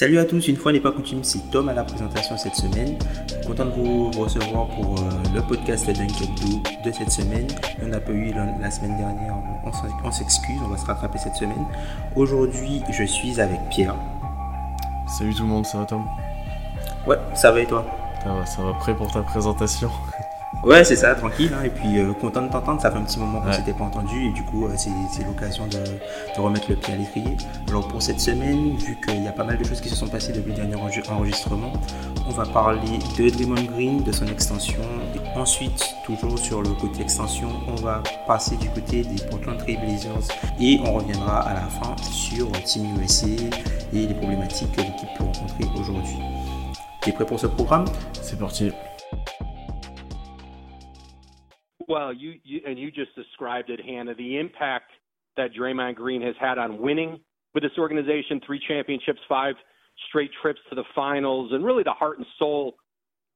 Salut à tous, une fois n'est pas coutume, c'est Tom à la présentation cette semaine. Content de vous recevoir pour euh, le podcast Dunk 2 de cette semaine. On n'a pas eu la, semaine dernière, on, on s'excuse, on va se rattraper cette semaine. Aujourd'hui, je suis avec Pierre. Salut tout le monde, ça va Tom? Ouais, ça va et toi? Ça va, ça va prêt pour ta présentation? Ouais, c'est ça, tranquille. Hein, et puis euh, content de t'entendre. Ça fait un petit moment qu'on ne s'était pas entendu et du coup, euh, c'est l'occasion de, de, remettre le pied à l'étrier. Alors pour cette semaine, vu qu'il y a pas mal de choses qui se sont passées depuis le dernier enregistrement, on va parler de Draymond Green, de son extension. Et ensuite, toujours sur le côté extension, on va passer du côté des Portland Trail Blazers et on reviendra à la fin sur Team USA et les problématiques que l'équipe peut rencontrer aujourd'hui. T'es prêt pour ce programme? C'est parti. Well, you, you and you just described it, Hannah. The impact that Draymond Green has had on winning with this organization, three championships, five straight trips to the finals, and really the heart and soul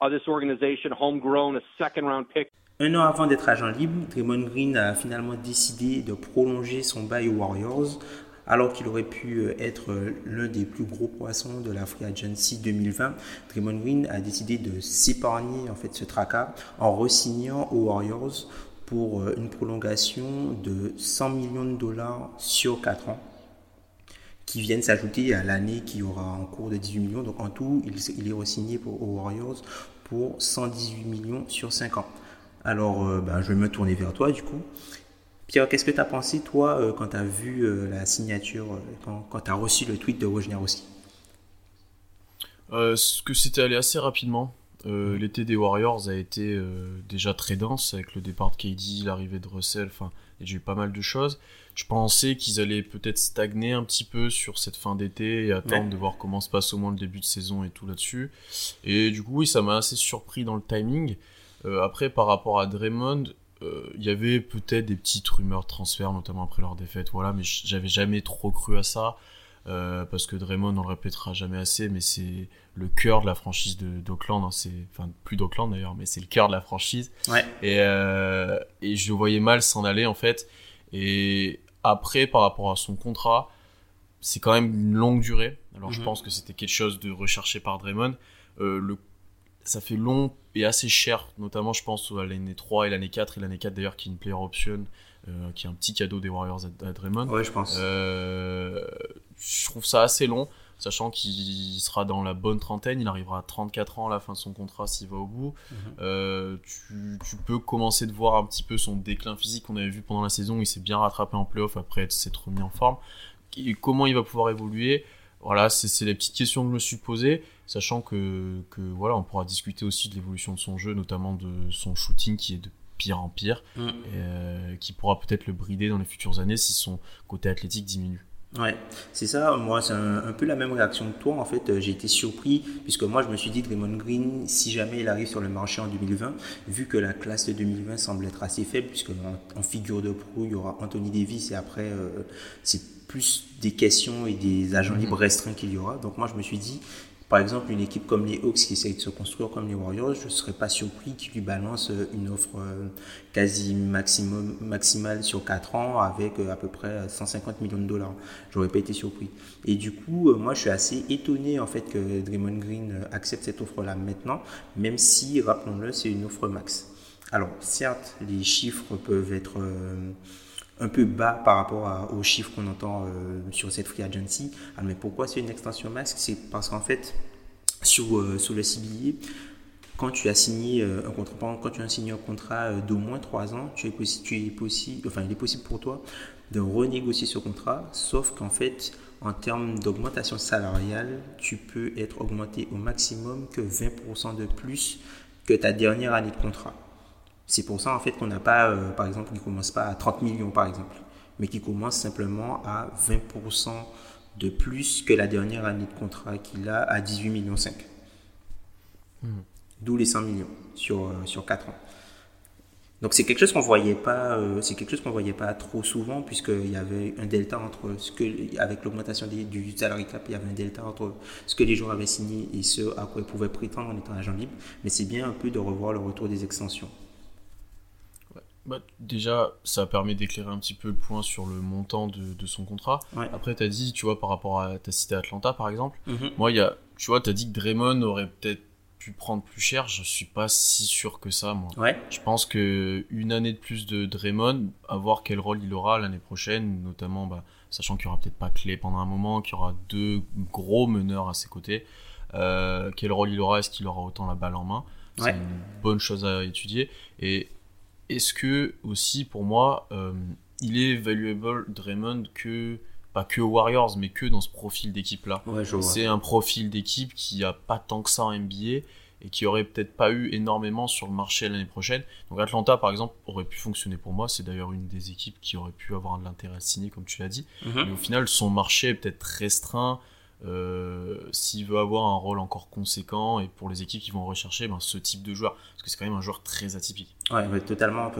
of this organization, homegrown, a second round pick. Un an avant d'être agent libre, Draymond Green a finalement décidé de prolonger son bail aux Warriors alors qu'il aurait pu euh, être euh, l'un des plus gros poissons de la Free Agency 2020, Draymond Green a décidé de s'épargner en fait ce tracas en re-signant aux Warriors pour euh, une prolongation de 100 millions de dollars sur 4 ans qui viennent s'ajouter à l'année qui aura en cours de 18 millions. Donc en tout, il, est re-signé pour, aux Warriors pour 118 millions sur 5 ans. Alors, ben, je vais me tourner vers toi du coup. Pierre, qu'est-ce que tu as pensé, toi, euh, quand tu as vu euh, la signature, euh, quand, tu as reçu le tweet de Wojnarowski Que c'était allé assez rapidement. L'été des Warriors a été déjà très dense avec le départ de KD, l'arrivée de Russell, enfin, a eu pas mal de choses. Je pensais qu'ils allaient peut-être stagner un petit peu sur cette fin d'été et attendre de voir comment se passe au moins le début de saison et tout là-dessus. Et du coup, oui, ça m'a assez surpris dans le timing. après, par rapport à Draymond, il y avait peut-être des petites rumeurs de transfert, notamment après leur défaite, voilà, mais j'avais jamais trop cru à ça. Euh, parce que Draymond, on le répétera jamais assez, mais c'est le cœur de la franchise d'Oakland. Hein, c'est, enfin, plus d'Oakland d'ailleurs, mais c'est le cœur de la franchise. Ouais. Et, euh, et je voyais mal s'en aller en fait. Et après, par rapport à son contrat, c'est quand même une longue durée. Alors je mhm. pense que c'était quelque chose de recherché par Draymond. Euh, le ça fait long et assez cher, notamment je pense à l'année 3 et l'année 4, et l'année 4 d'ailleurs qui est une player option, euh, qui est un petit cadeau des Warriors à, Draymond. Ouais, je pense. Euh, je trouve ça assez long, sachant qu'il sera dans la bonne trentaine, il arrivera à 34 ans à la fin de son contrat s'il va au bout. Mhm. euh, tu, tu, peux commencer de voir un petit peu son déclin physique qu'on avait vu pendant la saison, il s'est bien rattrapé en playoff après s'être remis en forme. Et comment il va pouvoir évoluer? Voilà, c'est les petites questions que je me suis posées, sachant que, que voilà, on pourra discuter aussi de l'évolution de son jeu, notamment de son shooting qui est de pire en pire, mm. euh, qui pourra peut-être le brider dans les futures années si son côté athlétique diminue. Ouais, c'est ça. Moi, c'est un, peu la même réaction que toi. En fait, euh, j'ai été surpris puisque moi, je me suis dit Draymond Green, si jamais il arrive sur le marché en 2020, vu que la classe de 2020 semble être assez faible, puisque en, figure de proue, il y aura Anthony Davis et après, euh, c'est plus des questions et des agents libres restreints qu'il y aura. Donc moi, je me suis dit, par exemple, une équipe comme les Hawks qui essaye de se construire comme les Warriors, je ne serais pas surpris qu'ils lui balancent une offre euh, quasi maximum, maximale sur 4 ans avec euh, à peu près 150 millions de dollars. J'aurais pas été surpris. Et du coup, euh, moi, je suis assez étonné en fait que Draymond Green accepte cette offre-là maintenant, même si, rappelons-le, c'est une offre max. Alors, certes, les chiffres peuvent être un peu bas par rapport aux chiffres qu'on entend euh, sur cette free agency. Alors, ah, mais pourquoi c'est une extension max C'est parce qu'en fait, sur, euh, sur le CBA, quand tu as signé euh, un contrat, quand tu as signé un contrat d'au moins 3 ans, tu es, tu es enfin, il est possible pour toi de renégocier ce contrat, sauf qu'en fait, en termes d'augmentation salariale, tu peux être augmenté au maximum que 20% de plus que ta dernière année de contrat. C'est pour ça en fait qu'on n'a pas, euh, par exemple, qui commence pas à 30 millions par exemple, mais qui commence simplement à 20% de plus que la dernière année de contrat qu'il a à 18 millions 5. Hmm. D'où les 100 millions sur, euh, sur 4 ans. Donc c'est quelque chose qu'on voyait pas, euh, c'est quelque chose qu'on voyait pas trop souvent puisqu'il y avait un delta entre ce que, avec l'augmentation du salary cap, il y avait un delta entre ce que les joueurs avaient signé et ce à quoi ils pouvaient prétendre en étant agent libre. Mais c'est bien un peu de revoir le retour des extensions. Bah, déjà, ça permet d'éclairer un petit peu le point sur le montant de, son contrat. Après, tu as dit, tu vois, par rapport à ta cité Atlanta, par exemple, mm-hmm. moi, il y a, tu vois, tu as dit que Draymond aurait peut-être pu prendre plus cher. Je suis pas si sûr que ça, moi. Ouais. Je pense que une année de plus de Draymond, à voir quel rôle il aura l'année prochaine, notamment, bah, sachant qu'il y aura peut-être pas clé pendant un moment, qu'il y aura deux gros meneurs à ses côtés. Euh, quel rôle il aura Est-ce qu'il aura autant la balle en main? C'est une bonne chose à étudier. Et est-ce que aussi pour moi, euh, il est valuable Draymond que pas que Warriors, mais que dans ce profil d'équipe là. c'est un profil d'équipe qui a pas tant que ça en NBA et qui aurait peut-être pas eu énormément sur le marché l'année prochaine. Donc Atlanta par exemple aurait pu fonctionner pour moi. C'est d'ailleurs une des équipes qui aurait pu avoir de l'intérêt à signer comme tu l'as dit. Mhm. Mais au final son marché est peut-être restreint. Euh, s'il veut avoir un rôle encore conséquent et pour les équipes qui vont rechercher ben, ce type de joueur. Parce que c'est quand même un joueur très atypique. Ouais, totalement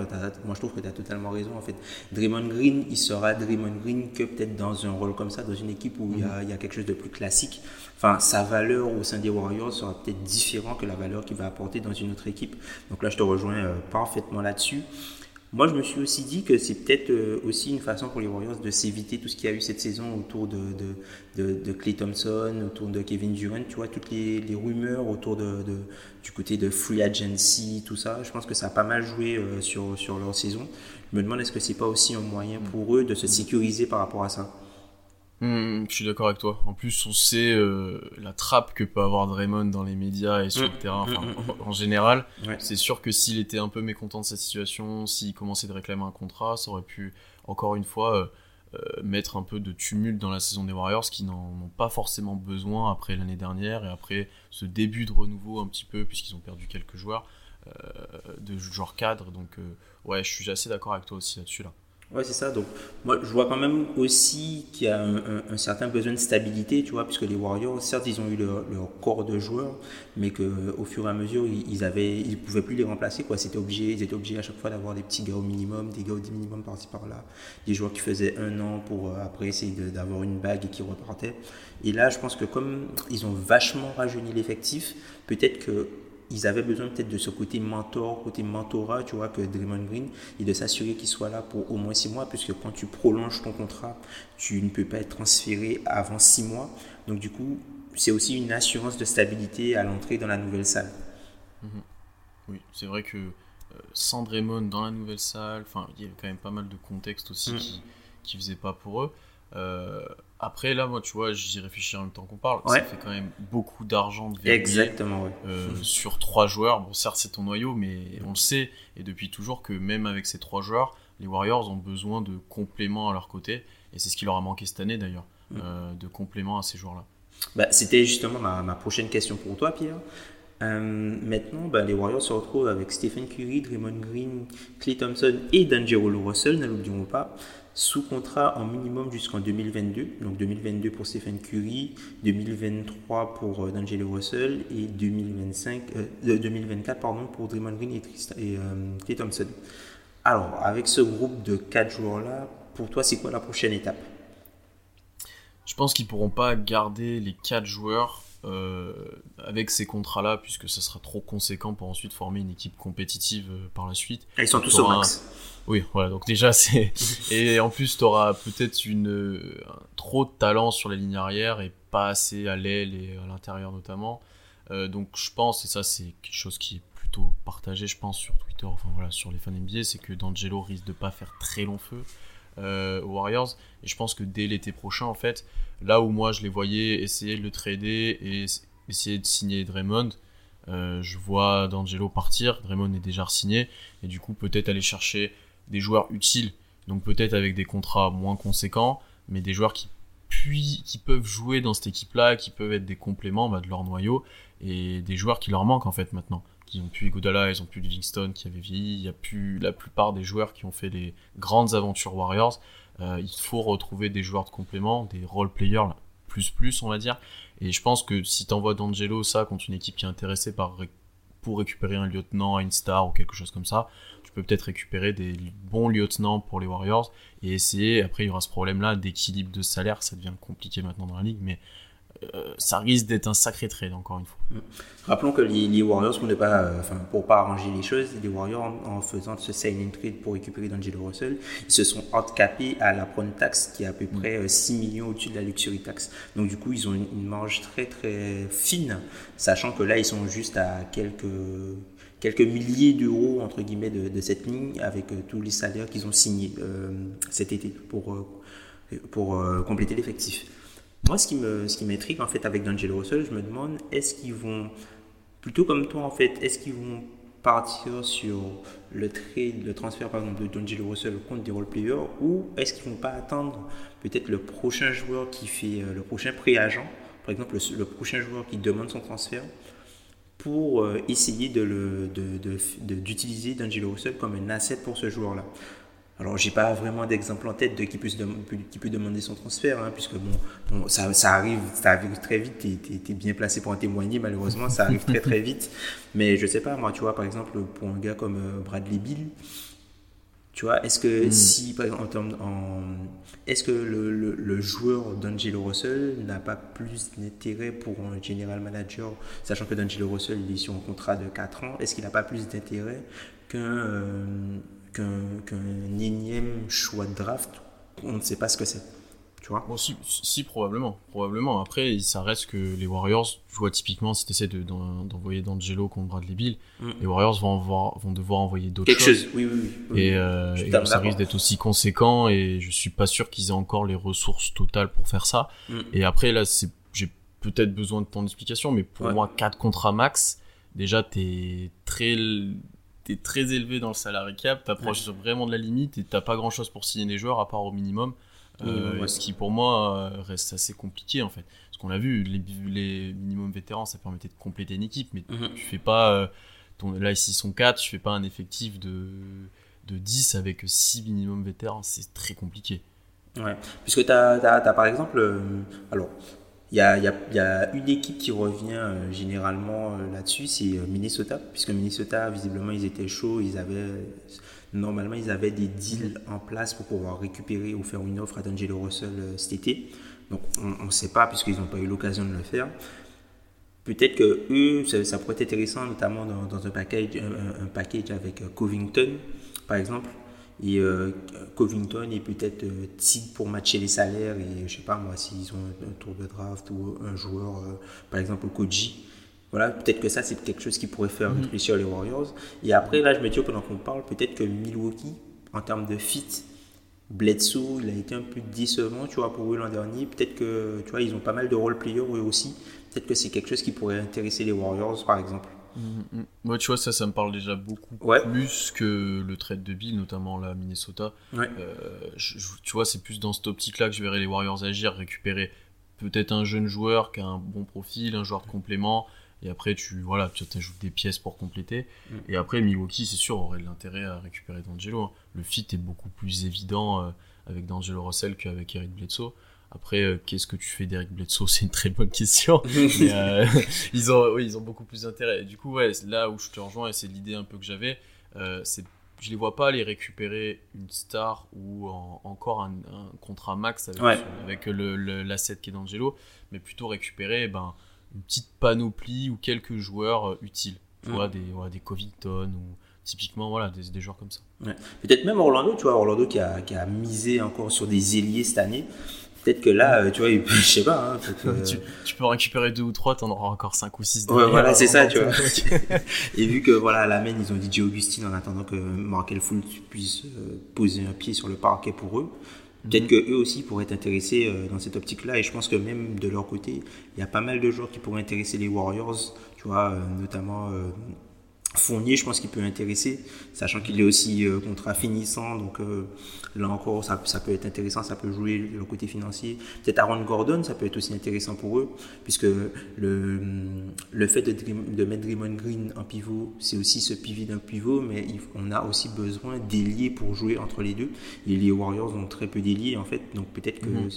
moi je trouve que tu as totalement raison en fait. Draymond Green il sera Draymond Green que peut-être dans un rôle comme ça dans une équipe où il, y a, quelque chose de plus classique. Enfin sa valeur au sein des Warriors sera peut-être différent que la valeur qu'il va apporter dans une autre équipe. Donc là je te rejoins euh, parfaitement là-dessus moi, je me suis aussi dit que c'est peut-être euh, aussi une façon pour les Warriors de s'éviter tout ce qu'il y a eu cette saison autour de, de, de, Clay Thompson, autour de Kevin Durant, tu vois, toutes les, les rumeurs autour de, du côté de free agency, tout ça. Je pense que ça a pas mal joué euh, sur, sur leur saison. Je me demande est-ce que c'est pas aussi un moyen pour eux de se sécuriser par rapport à ça? Hmm, je suis d'accord avec toi. En plus, on sait euh, la trappe que peut avoir Draymond dans les médias et sur le hmm. terrain, hmm, en, général. C'est sûr que s'il était un peu mécontent de sa situation, s'il commençait de réclamer un contrat, ça aurait pu, encore une fois, euh, euh, mettre un peu de tumulte dans la saison des Warriors qui n'en ont pas forcément besoin après l'année dernière et après ce début de renouveau un petit peu, puisqu'ils ont perdu quelques joueurs, de joueurs cadres. Donc, ouais, je suis assez d'accord avec toi aussi là-dessus. Là. Ouais, c'est ça. Donc, moi, je vois quand même aussi qu'il y a un, certain besoin de stabilité, tu vois, puisque les Warriors, certes, ils ont eu leur, corps de joueurs, mais qu'au fur et à mesure, ils avaient, ils pouvaient plus les remplacer, quoi. C'était obligé, ils étaient obligés à chaque fois d'avoir des petits gars au minimum, des gars au minimum par-ci par-là, des joueurs qui faisaient un an pour euh, après essayer d'avoir une bague et qui repartaient. Et là, je pense que comme ils ont vachement rajeuni l'effectif, peut-être que ils avaient besoin peut-être de ce côté mentor, côté mentorat, tu vois, que Draymond Green, et de s'assurer qu'il soit là pour au moins six mois, puisque quand tu prolonges ton contrat, tu ne peux pas être transféré avant six mois. Donc du coup, c'est aussi une assurance de stabilité à l'entrée dans la nouvelle salle. Mhm. Oui, c'est vrai que euh, sans Draymond dans la nouvelle salle, il y avait quand même pas mal de contexte aussi mhm. qui, qui faisait pas pour eux. Euh, après, là, moi, tu vois, j'y réfléchis en même temps qu'on parle. Ça fait quand même beaucoup d'argent de Exactement, euh, sur trois joueurs. Bon, certes, c'est ton noyau, mais on le sait, et depuis toujours, que même avec ces trois joueurs, les Warriors ont besoin de compléments à leur côté. Et c'est ce qui leur a manqué cette année, d'ailleurs, mm. euh, de compléments à ces joueurs-là. Bah, C'était justement ma, ma, prochaine question pour toi, Pierre. Maintenant, bah, les Warriors se retrouvent avec Stephen Curry, Draymond Green, Clay Thompson et D'Angelo Russell, ne l'oublions pas sous contrat en minimum jusqu'en 2022. Donc 2022 pour Stephen Curry, 2023 pour euh, D'Angelo Russell et 2025, 2024 euh, pardon, pour Draymond Green et, euh, Thompson. Alors, avec ce groupe de 4 joueurs-là, pour toi, c'est quoi la prochaine étape? Je pense qu'ils pourront pas garder les 4 joueurs avec ces contrats-là, puisque ça sera trop conséquent pour ensuite former une équipe compétitive par la suite. ils sont tous au max. Oui, voilà, donc déjà c'est. et en plus, tu auras peut-être une trop de talent sur les lignes arrière et pas assez à l'aile et à l'intérieur notamment. Euh, donc je pense, et ça c'est quelque chose qui est plutôt partagé, je pense, sur Twitter, enfin voilà, sur les fans NBA, c'est que D'Angelo risque de pas faire très long feu euh, aux Warriors. Et je pense que dès l'été prochain, en fait, là où moi je les voyais essayer de le trader et essayer de signer Draymond, euh, je vois D'Angelo partir, Draymond est déjà signé, et du coup peut-être aller chercher des joueurs utiles, donc peut-être avec des contrats moins conséquents, mais des joueurs qui, peuvent jouer dans cette équipe-là, qui peuvent être des compléments bah, de leur noyau, et des joueurs qui leur manquent en fait maintenant. Qui ont plus Godala, ils ont plus Livingston qui avait vieilli, il y a plus la plupart des joueurs qui ont fait les grandes aventures Warriors. Euh, il faut retrouver des joueurs de complément, des role players plus plus, on va dire. Et je pense que si t'envoies D'Angelo ça contre une équipe qui est intéressée par pour récupérer un lieutenant, une star ou quelque chose comme ça, tu peux peut-être récupérer des bons lieutenants pour les Warriors et essayer. Après, il y aura ce problème-là d'équilibre de salaire, ça devient compliqué maintenant dans la ligue, mais ça risque d'être un sacré trade, encore une fois. Mm. Rappelons que les, Warriors, pour ne pas, euh, enfin, pour pas arranger les choses, les Warriors, en, faisant ce signing trade pour récupérer D'Angelo Russell, ils se sont handicapés à la prone tax qui est à peu mm. près 6 euh, millions au-dessus de la luxury tax. Donc, du coup, ils ont une, marge très très fine, sachant que là, ils sont juste à quelques quelques milliers d'euros entre guillemets de, cette ligne avec tous les salaires qu'ils ont signés cet été pour, pour compléter l'effectif. Moi, ce qui me, ce qui m'intrigue en fait avec D'Angelo Russell, je me demande, est-ce qu'ils vont, plutôt comme toi en fait, est-ce qu'ils vont partir sur le trade, le transfert par exemple de D'Angelo Russell contre des role players ou est-ce qu'ils vont pas attendre peut-être le prochain joueur qui fait euh, le prochain pré-agent, par exemple le, prochain joueur qui demande son transfert pour euh, essayer de le, d'utiliser D'Angelo Russell comme un asset pour ce joueur-là? Alors, j'ai pas vraiment d'exemple en tête de qui peut, qui peut demander son transfert, hein, puisque bon, ça, ça, arrive, ça arrive très vite. Tu es, bien placé pour en témoigner, malheureusement, ça arrive très très vite. Mais je sais pas, moi, tu vois, par exemple, pour un gars comme euh, Bradley Bill, tu vois, est-ce que hmm. si, par exemple, en, est-ce que le, le, joueur d'Angelo Russell n'a pas plus d'intérêt pour un general manager, sachant que d'Angelo Russell il est sur un contrat de 4 ans, est-ce qu'il n'a pas plus d'intérêt qu'un euh, qu'un énième choix de draft, on ne sait pas ce que c'est. Tu vois? Si, si, probablement. Probablement. Après, ça reste que les Warriors, tu vois, typiquement, si tu essaies d'envoyer D'Angelo contre Bradley Bill, mm. les Warriors vont, vont devoir envoyer d'autres Quelque chose, oui, oui, oui. Et, euh, ça risque d'être aussi conséquent, et je suis pas sûr qu'ils aient encore les ressources totales pour faire ça. Mm. Et après, là, j'ai peut-être besoin de ton explication, mais pour moi, 4 contrats max, déjà, t'es très t'es très élevé dans le salarié cap, t'approches vraiment de la limite et t'as pas grand chose pour signer des joueurs à part au minimum. Euh, ce qui pour moi euh, reste assez compliqué en fait. Parce qu'on l'a vu, les, les minimums vétérans ça permettait de compléter une équipe, mais mhm. tu fais pas. Euh, ton, là ici ils sont 4, tu fais pas un effectif de, de 10 avec 6 minimums vétérans, c'est très compliqué. Ouais, puisque tu as, as, par exemple. alors, il y a, une équipe qui revient euh, généralement euh, là-dessus, c'est euh, Minnesota, puisque Minnesota, visiblement, ils étaient chauds, ils avaient, normalement, ils avaient des deals en place pour pouvoir récupérer ou faire une offre à D'Angelo Russell cet été. Donc, on ne sait pas, puisqu'ils n'ont pas eu l'occasion de le faire. Peut-être que eux, ça, pourrait être intéressant, notamment dans, un package avec Covington, par exemple, et euh, Covington est peut-être euh, pour matcher les salaires et je sais pas moi s'ils ont un, tour de draft ou un joueur euh, par exemple Koji. Voilà peut-être que ça c'est quelque chose qui pourrait faire mhm. réfléchir les Warriors. Et après là je me dis pendant qu'on parle peut-être que Milwaukee en termes de fit Bledsoe il a été un peu décevant tu vois pour eux l'an dernier. Peut-être que tu vois ils ont pas mal de role players eux aussi. Peut-être que c'est quelque chose qui pourrait intéresser les Warriors par exemple Mm, mm. Moi, tu vois, ça, ça me parle déjà beaucoup plus que le trade de Bill, notamment la Minnesota. Euh, tu vois, c'est plus dans cette optique-là que je verrais les Warriors agir, récupérer peut-être un jeune joueur qui a un bon profil, un joueur de complément, et après, tu voilà, tu ajoutes des pièces pour compléter. Mm. Et après, Milwaukee, c'est sûr, aurait l'intérêt à récupérer D'Angelo. Hein. Le fit est beaucoup plus évident euh, avec D'Angelo Russell qu'avec Eric Bledsoe. Après, euh, qu'est-ce que tu fais d'Eric Bledsoe? C'est une très bonne question. Euh, ils, ont, ils ont beaucoup plus d'intérêt. Du coup, ouais, là où je te rejoins, et c'est l'idée un peu que j'avais, euh, c'est je les vois pas aller récupérer une star ou encore un, contrat max avec, l'asset qui est d'Angelo, mais plutôt récupérer ben, une petite panoplie ou quelques joueurs utiles. Tu vois, des, des Covington ou typiquement voilà, des, des joueurs comme ça. Peut-être même Orlando, tu vois, Orlando qui a, qui a misé encore sur des ailiers cette année. Peut-être que là, euh, tu vois, je sais pas. Hein, tu, peux récupérer deux ou trois, t'en auras encore cinq ou six. Ouais, voilà, c'est ça, tu vois. et vu que voilà, à la main, ils ont dit Augustine en attendant que Markel Fultz puisse euh, poser un pied sur le parquet pour eux. Peut-être que eux aussi pourraient être intéressés euh, dans cette optique-là. Et je pense que même de leur côté, il y a pas mal de joueurs qui pourraient intéresser les Warriors. Tu vois, notamment Fournier, je pense qu'il peut intéresser, sachant qu'il est aussi euh, contrat finissant. Donc euh, là encore, ça, peut être intéressant, ça peut jouer le côté financier. Peut-être Aaron Gordon, ça peut être aussi intéressant pour eux, puisque le, le fait de, mettre Draymond Green en pivot, c'est aussi ce pivot d'un pivot, mais on a aussi besoin d'ailier pour jouer entre les deux. Et les Warriors ont très peu d'ailiers en fait, donc peut-être que. Mhm.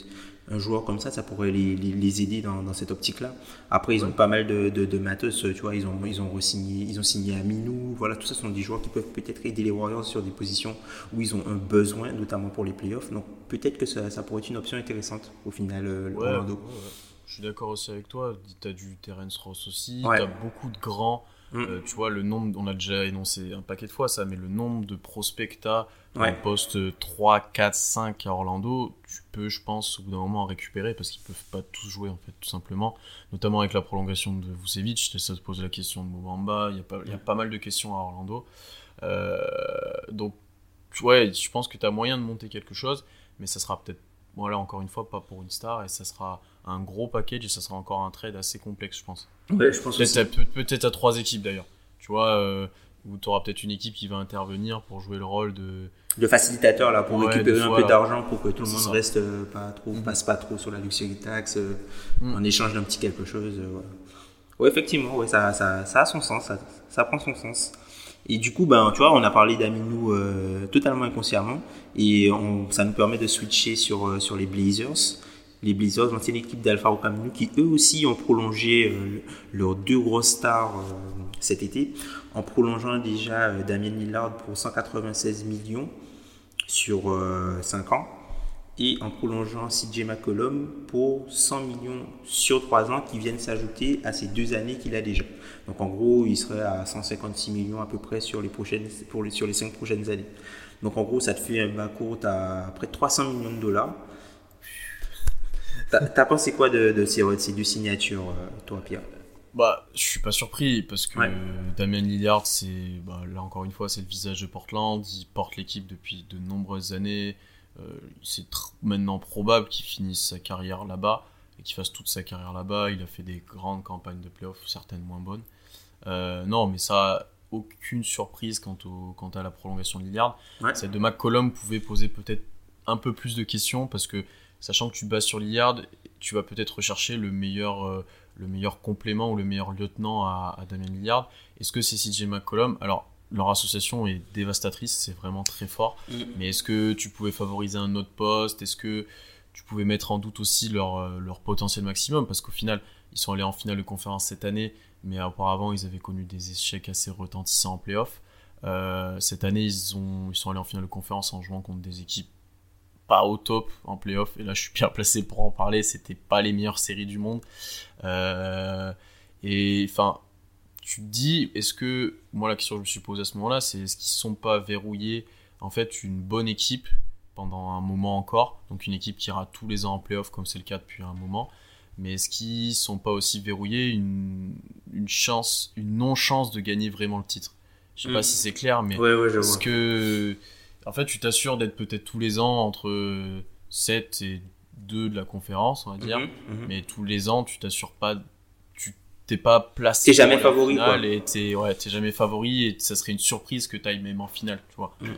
Un joueur comme ça, ça pourrait les, les, aider dans, dans cette optique-là. Après, ils ont pas mal de, de, de, matos, tu vois, ils ont, ils ont signé ils ont signé Minou, voilà, tout ça sont des joueurs qui peuvent peut-être aider les Warriors sur des positions où ils ont un besoin, notamment pour les playoffs. Donc peut-être que ça, ça, pourrait être une option intéressante au final, euh, Orlando. Je suis d'accord aussi avec toi, tu as du Terence Ross aussi, tu as beaucoup de grands. Mm. Euh, tu vois, le nombre, on a déjà énoncé un paquet de fois ça, mais le nombre de prospects que ouais. poste 3, 4, 5 à Orlando, tu peux, je pense, au bout d'un moment en récupérer parce qu'ils peuvent pas tous jouer, en fait, tout simplement. Notamment avec la prolongation de Vucevic, ça te pose la question de Mobamba, il y, a pas, il y a pas mal de questions à Orlando. Euh, donc, ouais, je pense que tu as moyen de monter quelque chose, mais ça sera peut-être, voilà, encore une fois, pas pour une star et ça sera un gros package et ça sera encore un trade assez complexe, je pense. Ouais, je pense Peut-être à, trois équipes d'ailleurs. Tu vois, euh, où tu auras peut-être une équipe qui va intervenir pour jouer le rôle de. De facilitateur, là, pour récupérer un peu d'argent pour que tout le monde reste euh, pas trop, mm-hmm. passe pas trop sur la luxury tax euh, mm. en échange d'un petit quelque chose. ouais. effectivement, ouais, ça, ça, ça, a son sens, ça, ça, prend son sens. Et du coup, ben, tu vois, on a parlé d'Aminou totalement inconsciemment et on, ça nous permet de switcher sur, sur les Blazers les Blazers, l'ancienne équipe d'Alpha Camino, qui eux aussi ont prolongé euh, leurs deux grosses stars euh, cet été, en prolongeant déjà euh, Damien Lillard pour 196 millions sur 5 ans, et en prolongeant CJ McCollum pour 100 millions sur 3 ans qui viennent s'ajouter à ces deux années qu'il a déjà. Donc en gros, il serait à 156 millions à peu près sur les, prochaines, pour sur les 5 prochaines années. Donc en gros, ça te fait un bas à près de 300 millions de dollars. T'as pensé quoi de, de ces, deux signatures, euh, toi, Pierre? Bah, je suis pas surpris parce que Damien Lillard, c'est bah, là encore une fois, c'est le visage de Portland. Il porte l'équipe depuis de nombreuses années. Euh, c'est maintenant probable qu'il finisse sa carrière là-bas et qu'il fasse toute sa carrière là-bas. Il a fait des grandes campagnes de playoffs, certaines moins bonnes. Euh, non, mais ça, aucune surprise quant, au, quant à la prolongation de Lillard. Celle de McCollum pouvait poser peut-être un peu plus de questions parce que sachant que tu bases sur Lillard, tu vas peut-être rechercher le meilleur, euh, le meilleur complément ou le meilleur lieutenant à, Damien Lillard. Est-ce que c'est CJ McCollum? Alors, leur association est dévastatrice, c'est vraiment très fort. Mm. Mais est-ce que tu pouvais favoriser un autre poste? Est-ce que tu pouvais mettre en doute aussi leur, euh, leur potentiel maximum? Parce qu'au final, ils sont allés en finale de conférence cette année, mais auparavant, ils avaient connu des échecs assez retentissants en playoff. Euh, cette année, ils, ont, ils sont allés en finale de conférence en jouant contre des équipes pas au top en playoff. Et là, je suis bien placé pour en parler. C'était pas les meilleures séries du monde. Euh, et enfin, tu te dis, est-ce que, moi, la question que je me suis posée à ce moment-là, c'est est-ce qu'ils sont pas verrouillés, en fait, une bonne équipe pendant un moment encore? Donc, une équipe qui ira tous les ans en playoff, comme c'est le cas depuis un moment. Mais est-ce qu'ils sont pas aussi verrouillés une, une chance, une non-chance de gagner vraiment le titre? Je sais pas hmm. si c'est clair, mais est-ce que en fait, tu t'assures d'être peut-être tous les ans entre 7 et 2 de la conférence, on va dire. Mhm, mhm. Mais tous les ans, tu t'assures pas. Tu t'es pas placé. T'es jamais favori, quoi. Et t'es, ouais, jamais favori et ça serait une surprise que tu ailles même en finale, tu vois. Mhm.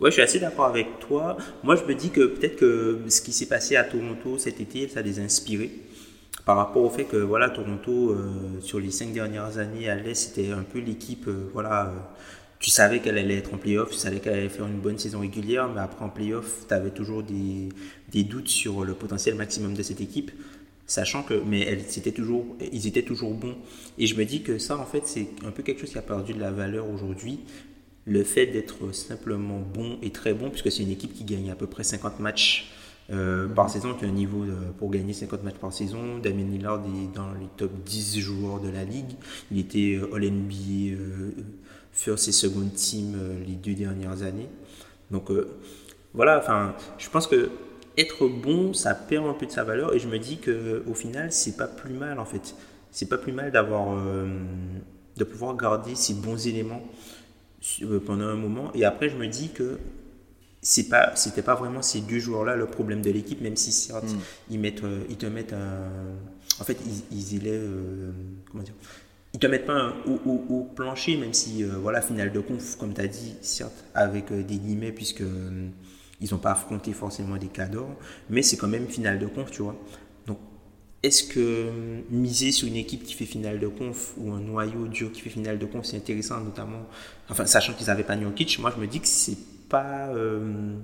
Ouais, je suis assez d'accord avec toi. Moi, je me dis que peut-être que ce qui s'est passé à Toronto cet été, ça les a inspirés par rapport au fait que voilà Toronto euh, sur les cinq dernières années à l'est c'était un peu l'équipe euh, voilà euh, tu savais qu'elle allait être en playoff, tu savais qu'elle allait faire une bonne saison régulière, mais après en playoff, tu avais toujours des, des, doutes sur le potentiel maximum de cette équipe, sachant que, mais elle, c'était toujours, ils étaient toujours bons. Et je me dis que ça, en fait, c'est un peu quelque chose qui a perdu de la valeur aujourd'hui. Le fait d'être simplement bon et très bon, puisque c'est une équipe qui gagne à peu près 50 matchs euh, par saison, qui a un niveau pour gagner 50 matchs par saison. Damien Lillard est dans les top 10 joueurs de la ligue. Il était All-NBA first et second team euh, les deux dernières années. Donc euh, voilà, enfin, je pense que être bon, ça perd un peu de sa valeur et je me dis que au final, c'est pas plus mal en fait. C'est pas plus mal d'avoir euh, de pouvoir garder ces bons éléments pendant un moment et après je me dis que c'est pas c'était pas vraiment ces deux joueurs là le problème de l'équipe même si certes hmm. ils mettent ils te mettent un en fait ils, ils élèvent comment dire ils te mettent pas au, plancher, même si, euh, voilà, finale de conf, comme tu as dit, certes, avec euh, des guillemets, puisque euh, ils n'ont pas affronté forcément des cadors, mais c'est quand même finale de conf, tu vois. Donc, est-ce que miser sur une équipe qui fait finale de conf ou un noyau dur qui fait finale de conf, c'est intéressant, notamment, enfin, sachant qu'ils n'avaient pas Kitsch, moi je me dis que c'est pas, mm-hmm.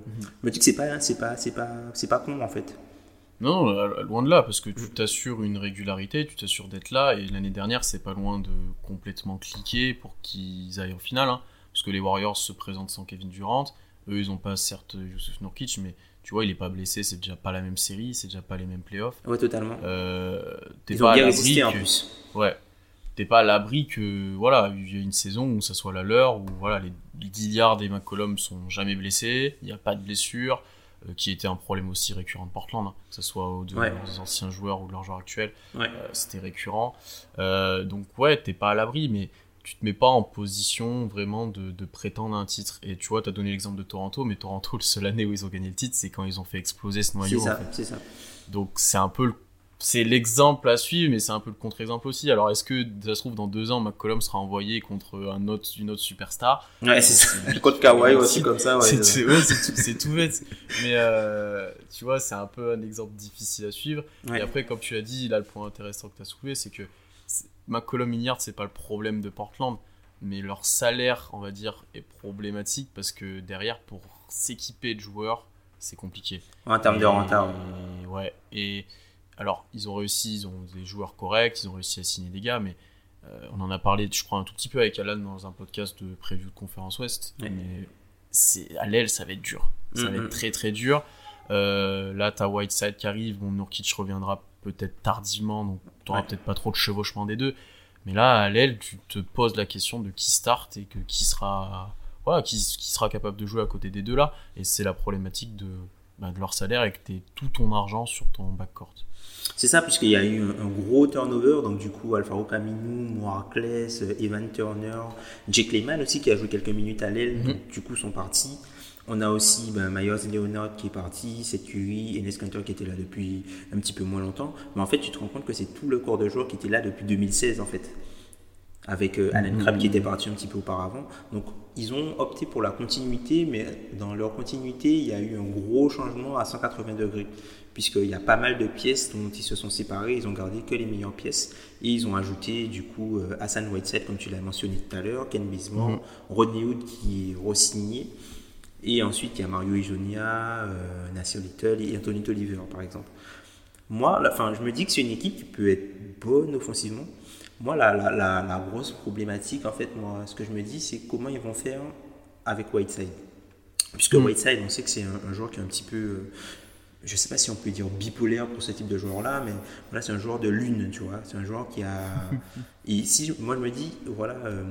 me dis que c'est pas, c'est pas, c'est pas, c'est pas con en fait. Non, loin de là, parce que tu t'assures une régularité, tu t'assures d'être là, et l'année dernière, c'est pas loin de complètement cliquer pour qu'ils aillent en finale, hein. parce que les Warriors se présentent sans Kevin Durant, eux, ils ont pas certes Yusuf Nurkic, mais tu vois, il est pas blessé, c'est déjà pas la même série, c'est déjà pas les mêmes playoffs. Ouais, totalement. Euh, t'es pas bien résisté en plus. Ouais. T'es pas à l'abri que, voilà, il y a une saison où ça soit la leur, où voilà, les Gilliard et McCollum sont jamais blessés, il n'y a pas de blessure. Euh, qui était un problème aussi récurrent de Portland, hein, que ce soit aux, deux, anciens joueurs ou de leurs joueurs actuels. Euh, c'était récurrent. Euh, donc ouais, t'es pas à l'abri, mais tu te mets pas en position vraiment de, prétendre un titre. Et tu vois, tu as donné l'exemple de Toronto, mais Toronto, le seule année où ils ont gagné le titre, c'est quand ils ont fait exploser ce noyau. C'est ça, c'est ça. Donc c'est un peu le c'est l'exemple à suivre, mais c'est un peu le contre-exemple aussi. Alors, est-ce que ça se trouve dans deux ans, McCollum sera envoyé contre un autre, une autre superstar? Ouais, c'est ça. Contre Kawhi aussi comme ça. Ouais, c'est tout, bête. Mais euh, tu vois, c'est un peu un exemple difficile à suivre. Et après, comme tu l'as dit, là, le point intéressant que tu as soulevé, c'est que McCollum Mignard, c'est pas le problème de Portland, mais leur salaire, on va dire, est problématique parce que derrière, pour s'équiper de joueurs, c'est compliqué. En termes de rentable. Ouais. Et alors, ils ont réussi, ils ont des joueurs corrects, ils ont réussi à signer des gars, mais euh, on en a parlé, je crois, un tout petit peu avec Alan dans un podcast de preview de conférence Ouest. Mais c'est à l'aile, ça va être dur. Ça va être très très dur. Euh, là, t'as Whiteside qui arrive, bon, Nurkic reviendra peut-être tardivement, donc t'auras peut-être pas trop de chevauchement des deux. Mais là, à l'aile, tu te poses la question de qui start et que qui sera, voilà, qui, qui sera capable de jouer à côté des deux là. Et c'est la problématique de, bah, de leur salaire et que tu tout ton argent sur ton backcourt. C'est ça, puisqu'il y a eu un, gros turnover. Donc, du coup, Alfaro Camino, Moirclès, Evan Turner, Jake Lehman aussi, qui a joué quelques minutes à l'aile, mhm. du coup, sont partis. On a aussi ben, Myers Leonard qui est parti, Seth Curry, Enes Kanter qui était là depuis un petit peu moins longtemps. Mais en fait, tu te rends compte que c'est tout le corps de joueurs qui était là depuis 2016, en fait. Avec euh, Alan Crabb qui était parti un petit peu auparavant. Donc, ils ont opté pour la continuité, mais dans leur continuité, il y a eu un gros changement à 180 degrés puisqu'il y a pas mal de pièces dont ils se sont séparés, ils ont gardé que les meilleures pièces et ils ont ajouté du coup euh, Hassan Whiteside comme tu l'as mentionné tout à l'heure, Ken Bismore, mhm. Rodney Hood qui est re-signé et ensuite il y a Mario Ijonia, euh, Nasir Little et Anthony Tolliver par exemple. Moi, la, fin, je me dis que c'est une équipe qui peut être bonne offensivement. Moi, la, la, la, grosse problématique, en fait, moi, ce que je me dis, c'est comment ils vont faire avec Whiteside. Puisque mhm. Whiteside, on sait que c'est un, joueur qui est un petit peu euh, je ne sais pas si on peut dire bipolaire pour ce type de joueur-là, mais voilà, c'est un joueur de lune, tu vois. C'est un joueur qui a. Et si moi je me dis, voilà, euh,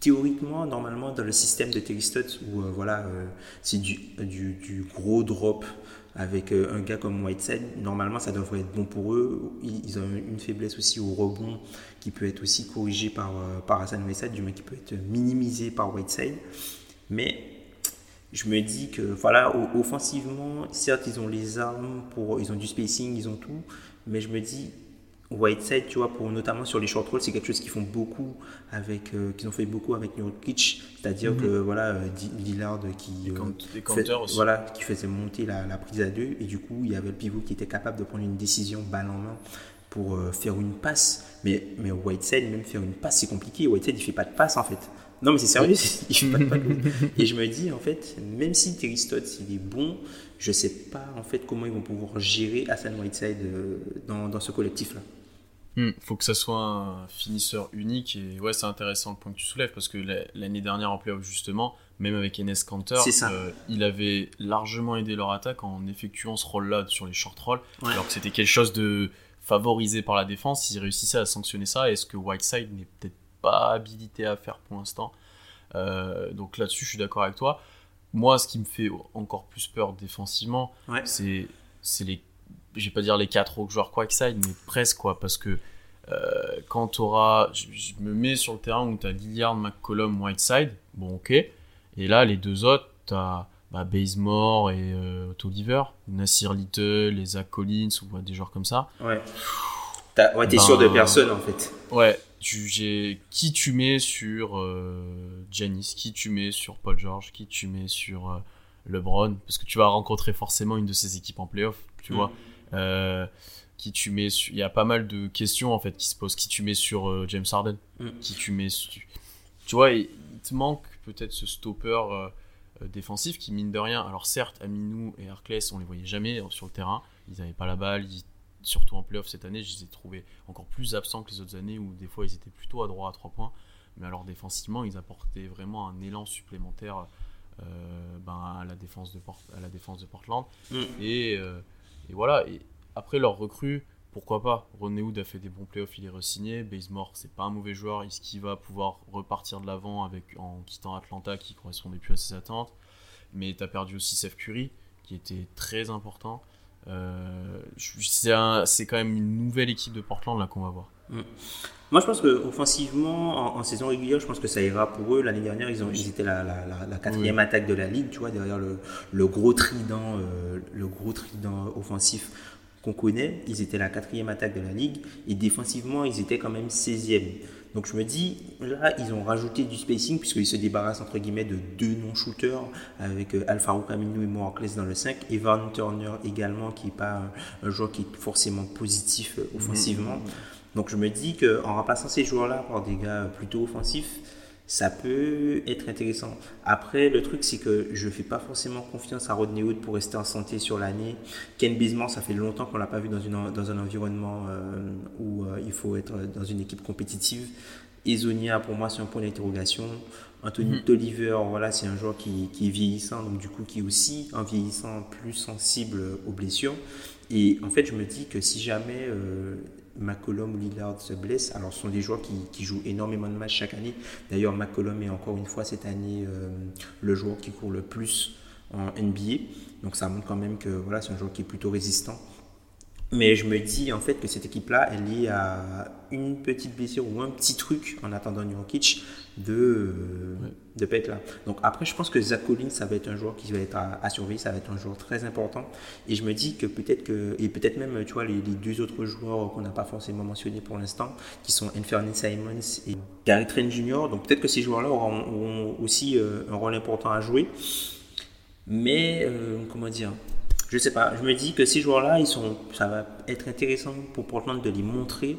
théoriquement, normalement, dans le système de Terry où euh, voilà, euh, c'est du, du, gros drop avec un gars comme Whiteside, normalement ça devrait être bon pour eux. Ils ont une faiblesse aussi au rebond qui peut être aussi corrigée par, par Hassan Whiteside, du moins qui peut être minimisé par Whiteside. Mais je me dis que voilà, offensivement, certes, ils ont les armes, pour, ils ont du spacing, ils ont tout, mais je me dis, Whiteside, tu vois, pour, notamment sur les short rolls, c'est quelque chose qu'ils font beaucoup avec, euh, qu'ils ont fait beaucoup avec Nurkic, c'est-à-dire mhm. que voilà, euh, Lillard qui, euh, voilà, qui faisait monter la, la, prise à deux, et du coup, il y avait le pivot qui était capable de prendre une décision balle en main pour faire une passe. Mais, mais Whiteside, même faire une passe, c'est compliqué. Whiteside, il fait pas de passe en fait. Non, mais c'est sérieux, il pas de Et je me dis, en fait, même si Terry Stotts, il est bon, je sais pas, en fait, comment ils vont pouvoir gérer Hassan Whiteside euh, dans, dans ce collectif-là. Hmm, faut que ça soit un finisseur unique et ouais c'est intéressant le point que tu soulèves parce que l'année dernière en playoff justement même avec Enes Kanter euh, il avait largement aidé leur attaque en effectuant ce rôle là sur les short rolls alors que c'était quelque chose de favorisé par la défense ils réussissaient à sanctionner ça est-ce que Whiteside n'est peut-être pas habilité à faire pour l'instant. Euh, donc là-dessus, je suis d'accord avec toi. Moi, ce qui me fait encore plus peur défensivement, c'est les, je vais pas dire les quatre autres joueurs Quackside, mais presque quoi, parce que euh, quand tu auras, je, me mets sur le terrain où tu as Lillard, McCollum, Whiteside, bon ok, et là les deux autres, tu as bah, Bazemore et euh, Oliver, Nasir Little, les Zach Collins ou des joueurs comme ça. Ouais. T'es sûr de ben, personne en fait. Ouais, tu, qui tu mets sur euh, Janice, qui tu mets sur Paul George, qui tu mets sur euh, LeBron, parce que tu vas rencontrer forcément une de ces équipes en playoff, tu mm. vois. Euh, qui tu mets il y a pas mal de questions en fait qui se posent. Qui tu mets sur euh, James Harden, mm. qui tu mets. Tu vois, il, te manque peut-être ce stopper défensif qui mine de rien. Alors certes, Aminou et Arclès, on les voyait jamais sur le terrain. ils n'avaient pas la balle, surtout en playoff cette année, je les ai trouvés encore plus absents que les autres années où des fois ils étaient plutôt à droit à 3 points. Mais alors défensivement, ils apportaient vraiment un élan supplémentaire euh, ben, à, la défense de à la défense de Portland. Mm. Et, euh, et, voilà, et après leur recrue, pourquoi pas Ronnie Wood a fait des bons playoffs, il est re-signé. Bazemore, c'est pas un mauvais joueur. Est-ce qu'il va pouvoir repartir de l'avant avec en quittant Atlanta qui correspondait plus à ses attentes? Mais tu as perdu aussi Seth Curry, qui était très important. Euh, c'est quand même une nouvelle équipe de Portland là qu'on va voir. Mm. Moi, je pense que offensivement, en, saison régulière, je pense que ça ira pour eux. L'année dernière, ils, ont, ils étaient la, la, quatrième attaque de la ligue, tu vois, derrière le, le gros trident, euh, le gros trident offensif qu'on connaît. Ils étaient la quatrième attaque de la ligue et défensivement, ils étaient quand même 16e. Donc je me dis, là, ils ont rajouté du spacing puisqu'ils se débarrassent entre guillemets de deux non-shooters avec euh, Alfaro Camino et Morakles dans le 5. Evan Turner également, qui n'est pas un, joueur qui est forcément positif euh, offensivement. Mm-hmm. Donc je me dis qu'en remplaçant ces joueurs-là par des gars plutôt offensifs, ça peut être intéressant. Après, le truc, c'est que je ne fais pas forcément confiance à Rodney Hood pour rester en santé sur l'année. Ken Bismarck, ça fait longtemps qu'on ne l'a pas vu dans, une, dans un environnement euh, où euh, il faut être dans une équipe compétitive. Ezonia, pour moi, c'est un point d'interrogation. Anthony mm Toliver, voilà, c'est un joueur qui, qui, est vieillissant, donc du coup, qui est aussi, en vieillissant, plus sensible aux blessures. Et en fait, je me dis que si jamais euh, McCollum ou Lillard se blessent. Alors, ce sont des joueurs qui, jouent énormément de matchs chaque année. D'ailleurs, McCollum est encore une fois cette année euh, le joueur qui court le plus en NBA. Donc, ça montre quand même que voilà, c'est un joueur qui est plutôt résistant. Mais je me dis en fait que cette équipe-là, elle est à une petite blessure ou un petit truc en attendant Nurkic de de pas être là. Donc après, je pense que Zach Collins, ça va être un joueur qui va être à, surveiller, ça va être un joueur très important. Et je me dis que peut-être que et peut-être même, tu vois, les, deux autres joueurs qu'on n'a pas forcément mentionnés pour l'instant, qui sont Anthony Simons et Gary Trent Jr. Donc peut-être que ces joueurs-là auront, aussi euh, un rôle important à jouer. Mais euh, comment dire je sais pas, je me dis que ces joueurs-là, ils sont, ça va être intéressant pour Portland de les montrer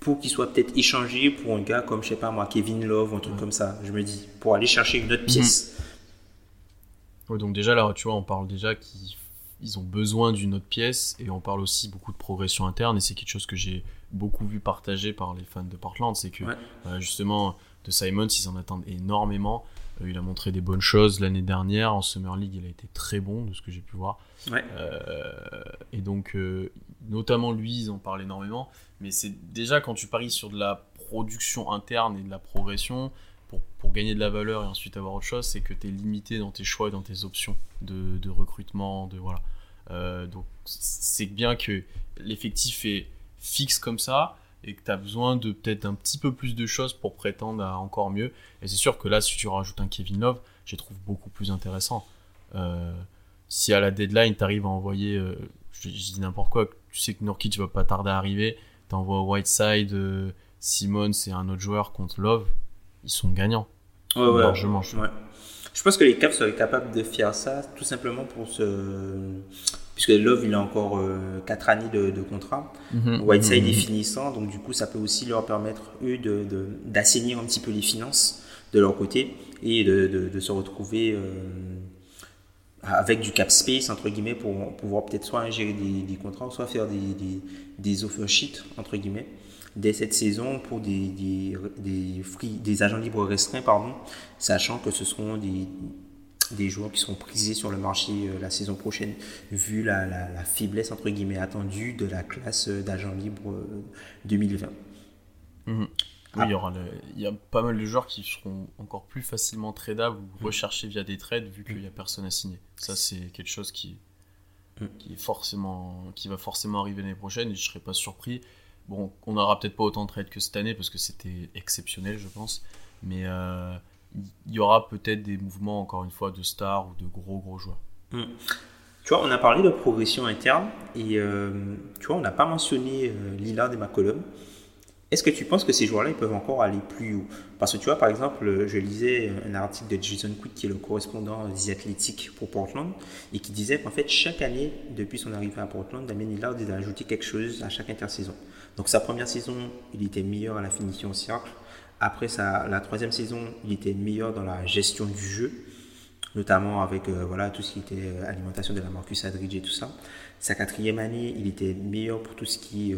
pour qu'ils soient peut-être échangés pour un gars comme, je sais pas moi, Kevin Love ou un truc comme ça. Je me dis, pour aller chercher une autre pièce. Mhm. donc déjà là, tu vois, on parle déjà qu'ils ont besoin d'une autre pièce et on parle aussi beaucoup de progression interne et c'est quelque chose que j'ai beaucoup vu partagé par les fans de Portland, c'est que euh, justement de Simons, ils en attendent énormément. Euh, il a montré des bonnes choses l'année dernière. En Summer League, il a été très bon de ce que j'ai pu voir. Euh, et donc, euh, notamment lui, ils en parlent énormément. Mais c'est déjà quand tu paries sur de la production interne et de la progression, pour, pour, gagner de la valeur et ensuite avoir autre chose, c'est que tu es limité dans tes choix et dans tes options de, de recrutement. De, voilà. donc, c'est bien que l'effectif est fixe comme ça et que tu as besoin de peut-être un petit peu plus de choses pour prétendre à encore mieux. Et c'est sûr que là, si tu rajoutes un Kevin Love, je trouve beaucoup plus intéressant. Euh, si à la deadline, tu arrives à envoyer, euh, je, dis n'importe quoi, tu sais que Nurkic va pas tarder à arriver, tu envoies Whiteside, euh, Simmons et un autre joueur contre Love, ils sont gagnants. Ouais, ouais, largement. Ouais. Je pense que les Caps seraient capables de faire ça tout simplement pour se puisque Love il a encore 4 euh, années de, contrat. Mhm. Whiteside est mhm. finissant, donc du coup ça peut aussi leur permettre eux d'assainir de, un petit peu les finances de leur côté et de, se retrouver euh, avec du cap space entre guillemets pour pouvoir peut-être soit gérer des, contrats, soit faire des, des, offer sheets entre guillemets dès cette saison pour des, des, des agents libres restreints, pardon, sachant que ce seront des, des joueurs qui seront prisés sur le marché euh, la saison prochaine, vu la, la, faiblesse entre guillemets attendue de la classe euh, d'agents libres 2020. Euh, mhm. Oui, il, y aura il y a pas mal de joueurs qui seront encore plus facilement tradables ou mhm. recherchés via des trades vu qu'il n'y a personne à signer. Ça, c'est quelque chose qui, mhm. qui, est forcément, qui va forcément arriver l'année prochaine et je ne serais pas surpris. Bon, on n'aura peut-être pas autant de trades que cette année parce que c'était exceptionnel, je pense. Mais il y aura peut-être des mouvements, encore une fois, de stars ou de gros, gros joueurs. Hmm. Tu vois, on a parlé de progression interne et euh, tu vois, on n'a pas mentionné euh, Lillard et McCollum. Est-ce que tu penses que ces joueurs-là, ils peuvent encore aller plus haut? Parce que tu vois, par exemple, je lisais un article de Jason Quick, qui est le correspondant des athlétiques pour Portland, et qui disait qu'en fait, chaque année, depuis son arrivée à Portland, Damien Lillard a ajouté quelque chose à chaque intersaison. Donc sa première saison, il était meilleur à la finition au cercle. Après la troisième saison, il était meilleur dans la gestion du jeu. notamment avec voilà, tout ce qui était alimentation de la Marcus Adridge et tout ça. Sa quatrième année, il était meilleur pour tout ce qui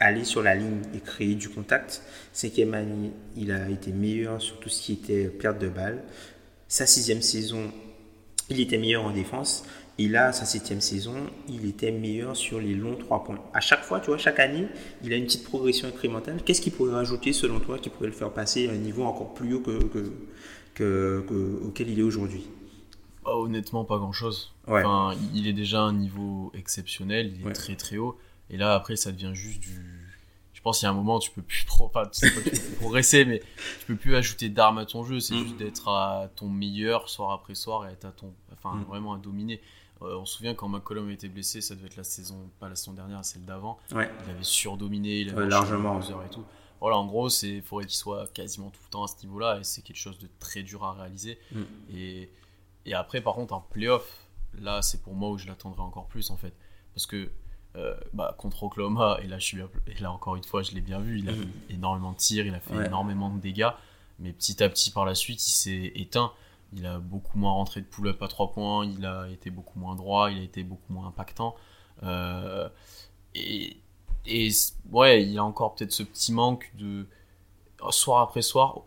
aller sur la ligne et créer du contact. Cinquième année, il a été meilleur sur tout ce qui était perte de balle. Sa sixième saison, il était meilleur en défense. Et là, sa septième saison, il était meilleur sur les longs trois points. À chaque fois, tu vois, chaque année, il a une petite progression incrémentale. Qu'est-ce qu'il pourrait rajouter, selon toi, qui pourrait le faire passer à un niveau encore plus haut que, que, auquel il est aujourd'hui? Ah, Honnêtement, pas grand-chose. Enfin, il est déjà à un niveau exceptionnel, il est très très haut. Et là, après, ça devient juste du pense qu'il y a un moment, tu peux plus enfin, tu progresser, mais tu peux plus ajouter d'armes à ton jeu. C'est mm. juste d'être à ton meilleur soir après soir et être à ton, enfin, mm. vraiment à dominer. Euh, on se souvient quand McCollum a été blessé, ça devait être la saison, pas la saison dernière, celle d'avant. Il avait surdominé, il avait largement et tout. Voilà, en gros, c'est faudrait qu'il soit quasiment tout le temps à ce niveau-là et c'est quelque chose de très dur à réaliser. Mm. Et, et après, par contre, en playoff, là, c'est pour moi où je l'attendrai encore plus en fait, parce que euh, bah, contre Oklahoma, et là, je suis, et là encore une fois, je l'ai bien vu, il a mm. énormément de tirs, il a fait énormément de dégâts, mais petit à petit par la suite, il s'est éteint. Il a beaucoup moins rentré de pull-up à 3 points, il a été beaucoup moins droit, il a été beaucoup moins impactant. Euh, et, et ouais, il a encore peut-être ce petit manque de soir après soir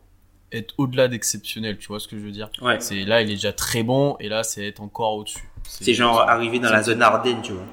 être au-delà d'exceptionnel, tu vois ce que je veux dire? C'est là, il est déjà très bon, et là, c'est être encore au-dessus. C'est genre arriver dans la zone Ardennes, tu vois.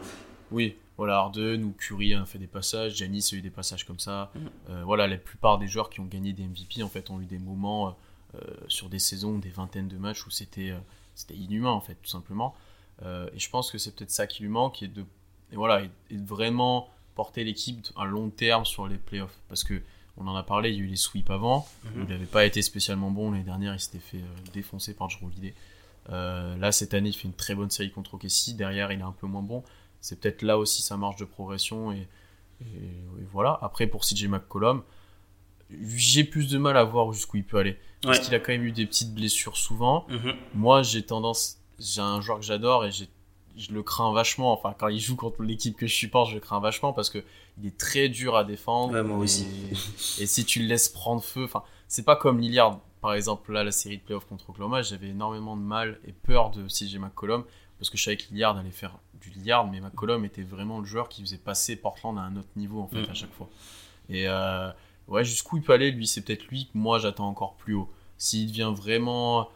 Oui, voilà, Harden ou Curry a fait des passages, Giannis a eu des passages comme ça. Mm. Euh, voilà, la plupart des joueurs qui ont gagné des MVP en fait ont eu des moments euh, sur des saisons, des vingtaines de matchs où c'était euh, c'était inhumain en fait, tout simplement. et je pense que c'est peut-être ça qui lui manque et de et voilà et, de vraiment porter l'équipe à long terme sur les playoffs parce que on en a parlé, il y a eu les sweeps avant, mm-hmm. il n'avait pas été spécialement bon l'année dernière, il s'était fait défoncer par Drew Holiday. là cette année, il fait une très bonne série contre OKC, derrière il est un peu moins bon c'est peut-être là aussi sa marge de progression. Et, voilà. Après, pour CJ McCollum, j'ai plus de mal à voir jusqu'où il peut aller. Parce qu'il a quand même eu des petites blessures souvent. Mhm. Moi, j'ai tendance. J'ai un joueur que j'adore et je le crains vachement. Enfin, quand il joue contre l'équipe que je supporte, je le crains vachement parce que il est très dur à défendre. moi aussi. Et, si tu le laisses prendre feu, enfin, c'est pas comme Lillard. Par exemple, là, la série de playoffs contre Oklahoma, j'avais énormément de mal et peur de CJ McCollum parce que je savais que Lillard allait faire du Lillard, mais McCollum était vraiment le joueur qui faisait passer Portland à un autre niveau en fait mm. à chaque fois. Et euh, ouais, jusqu'où il peut aller, lui, c'est peut-être lui que moi j'attends encore plus haut. S'il devient vraiment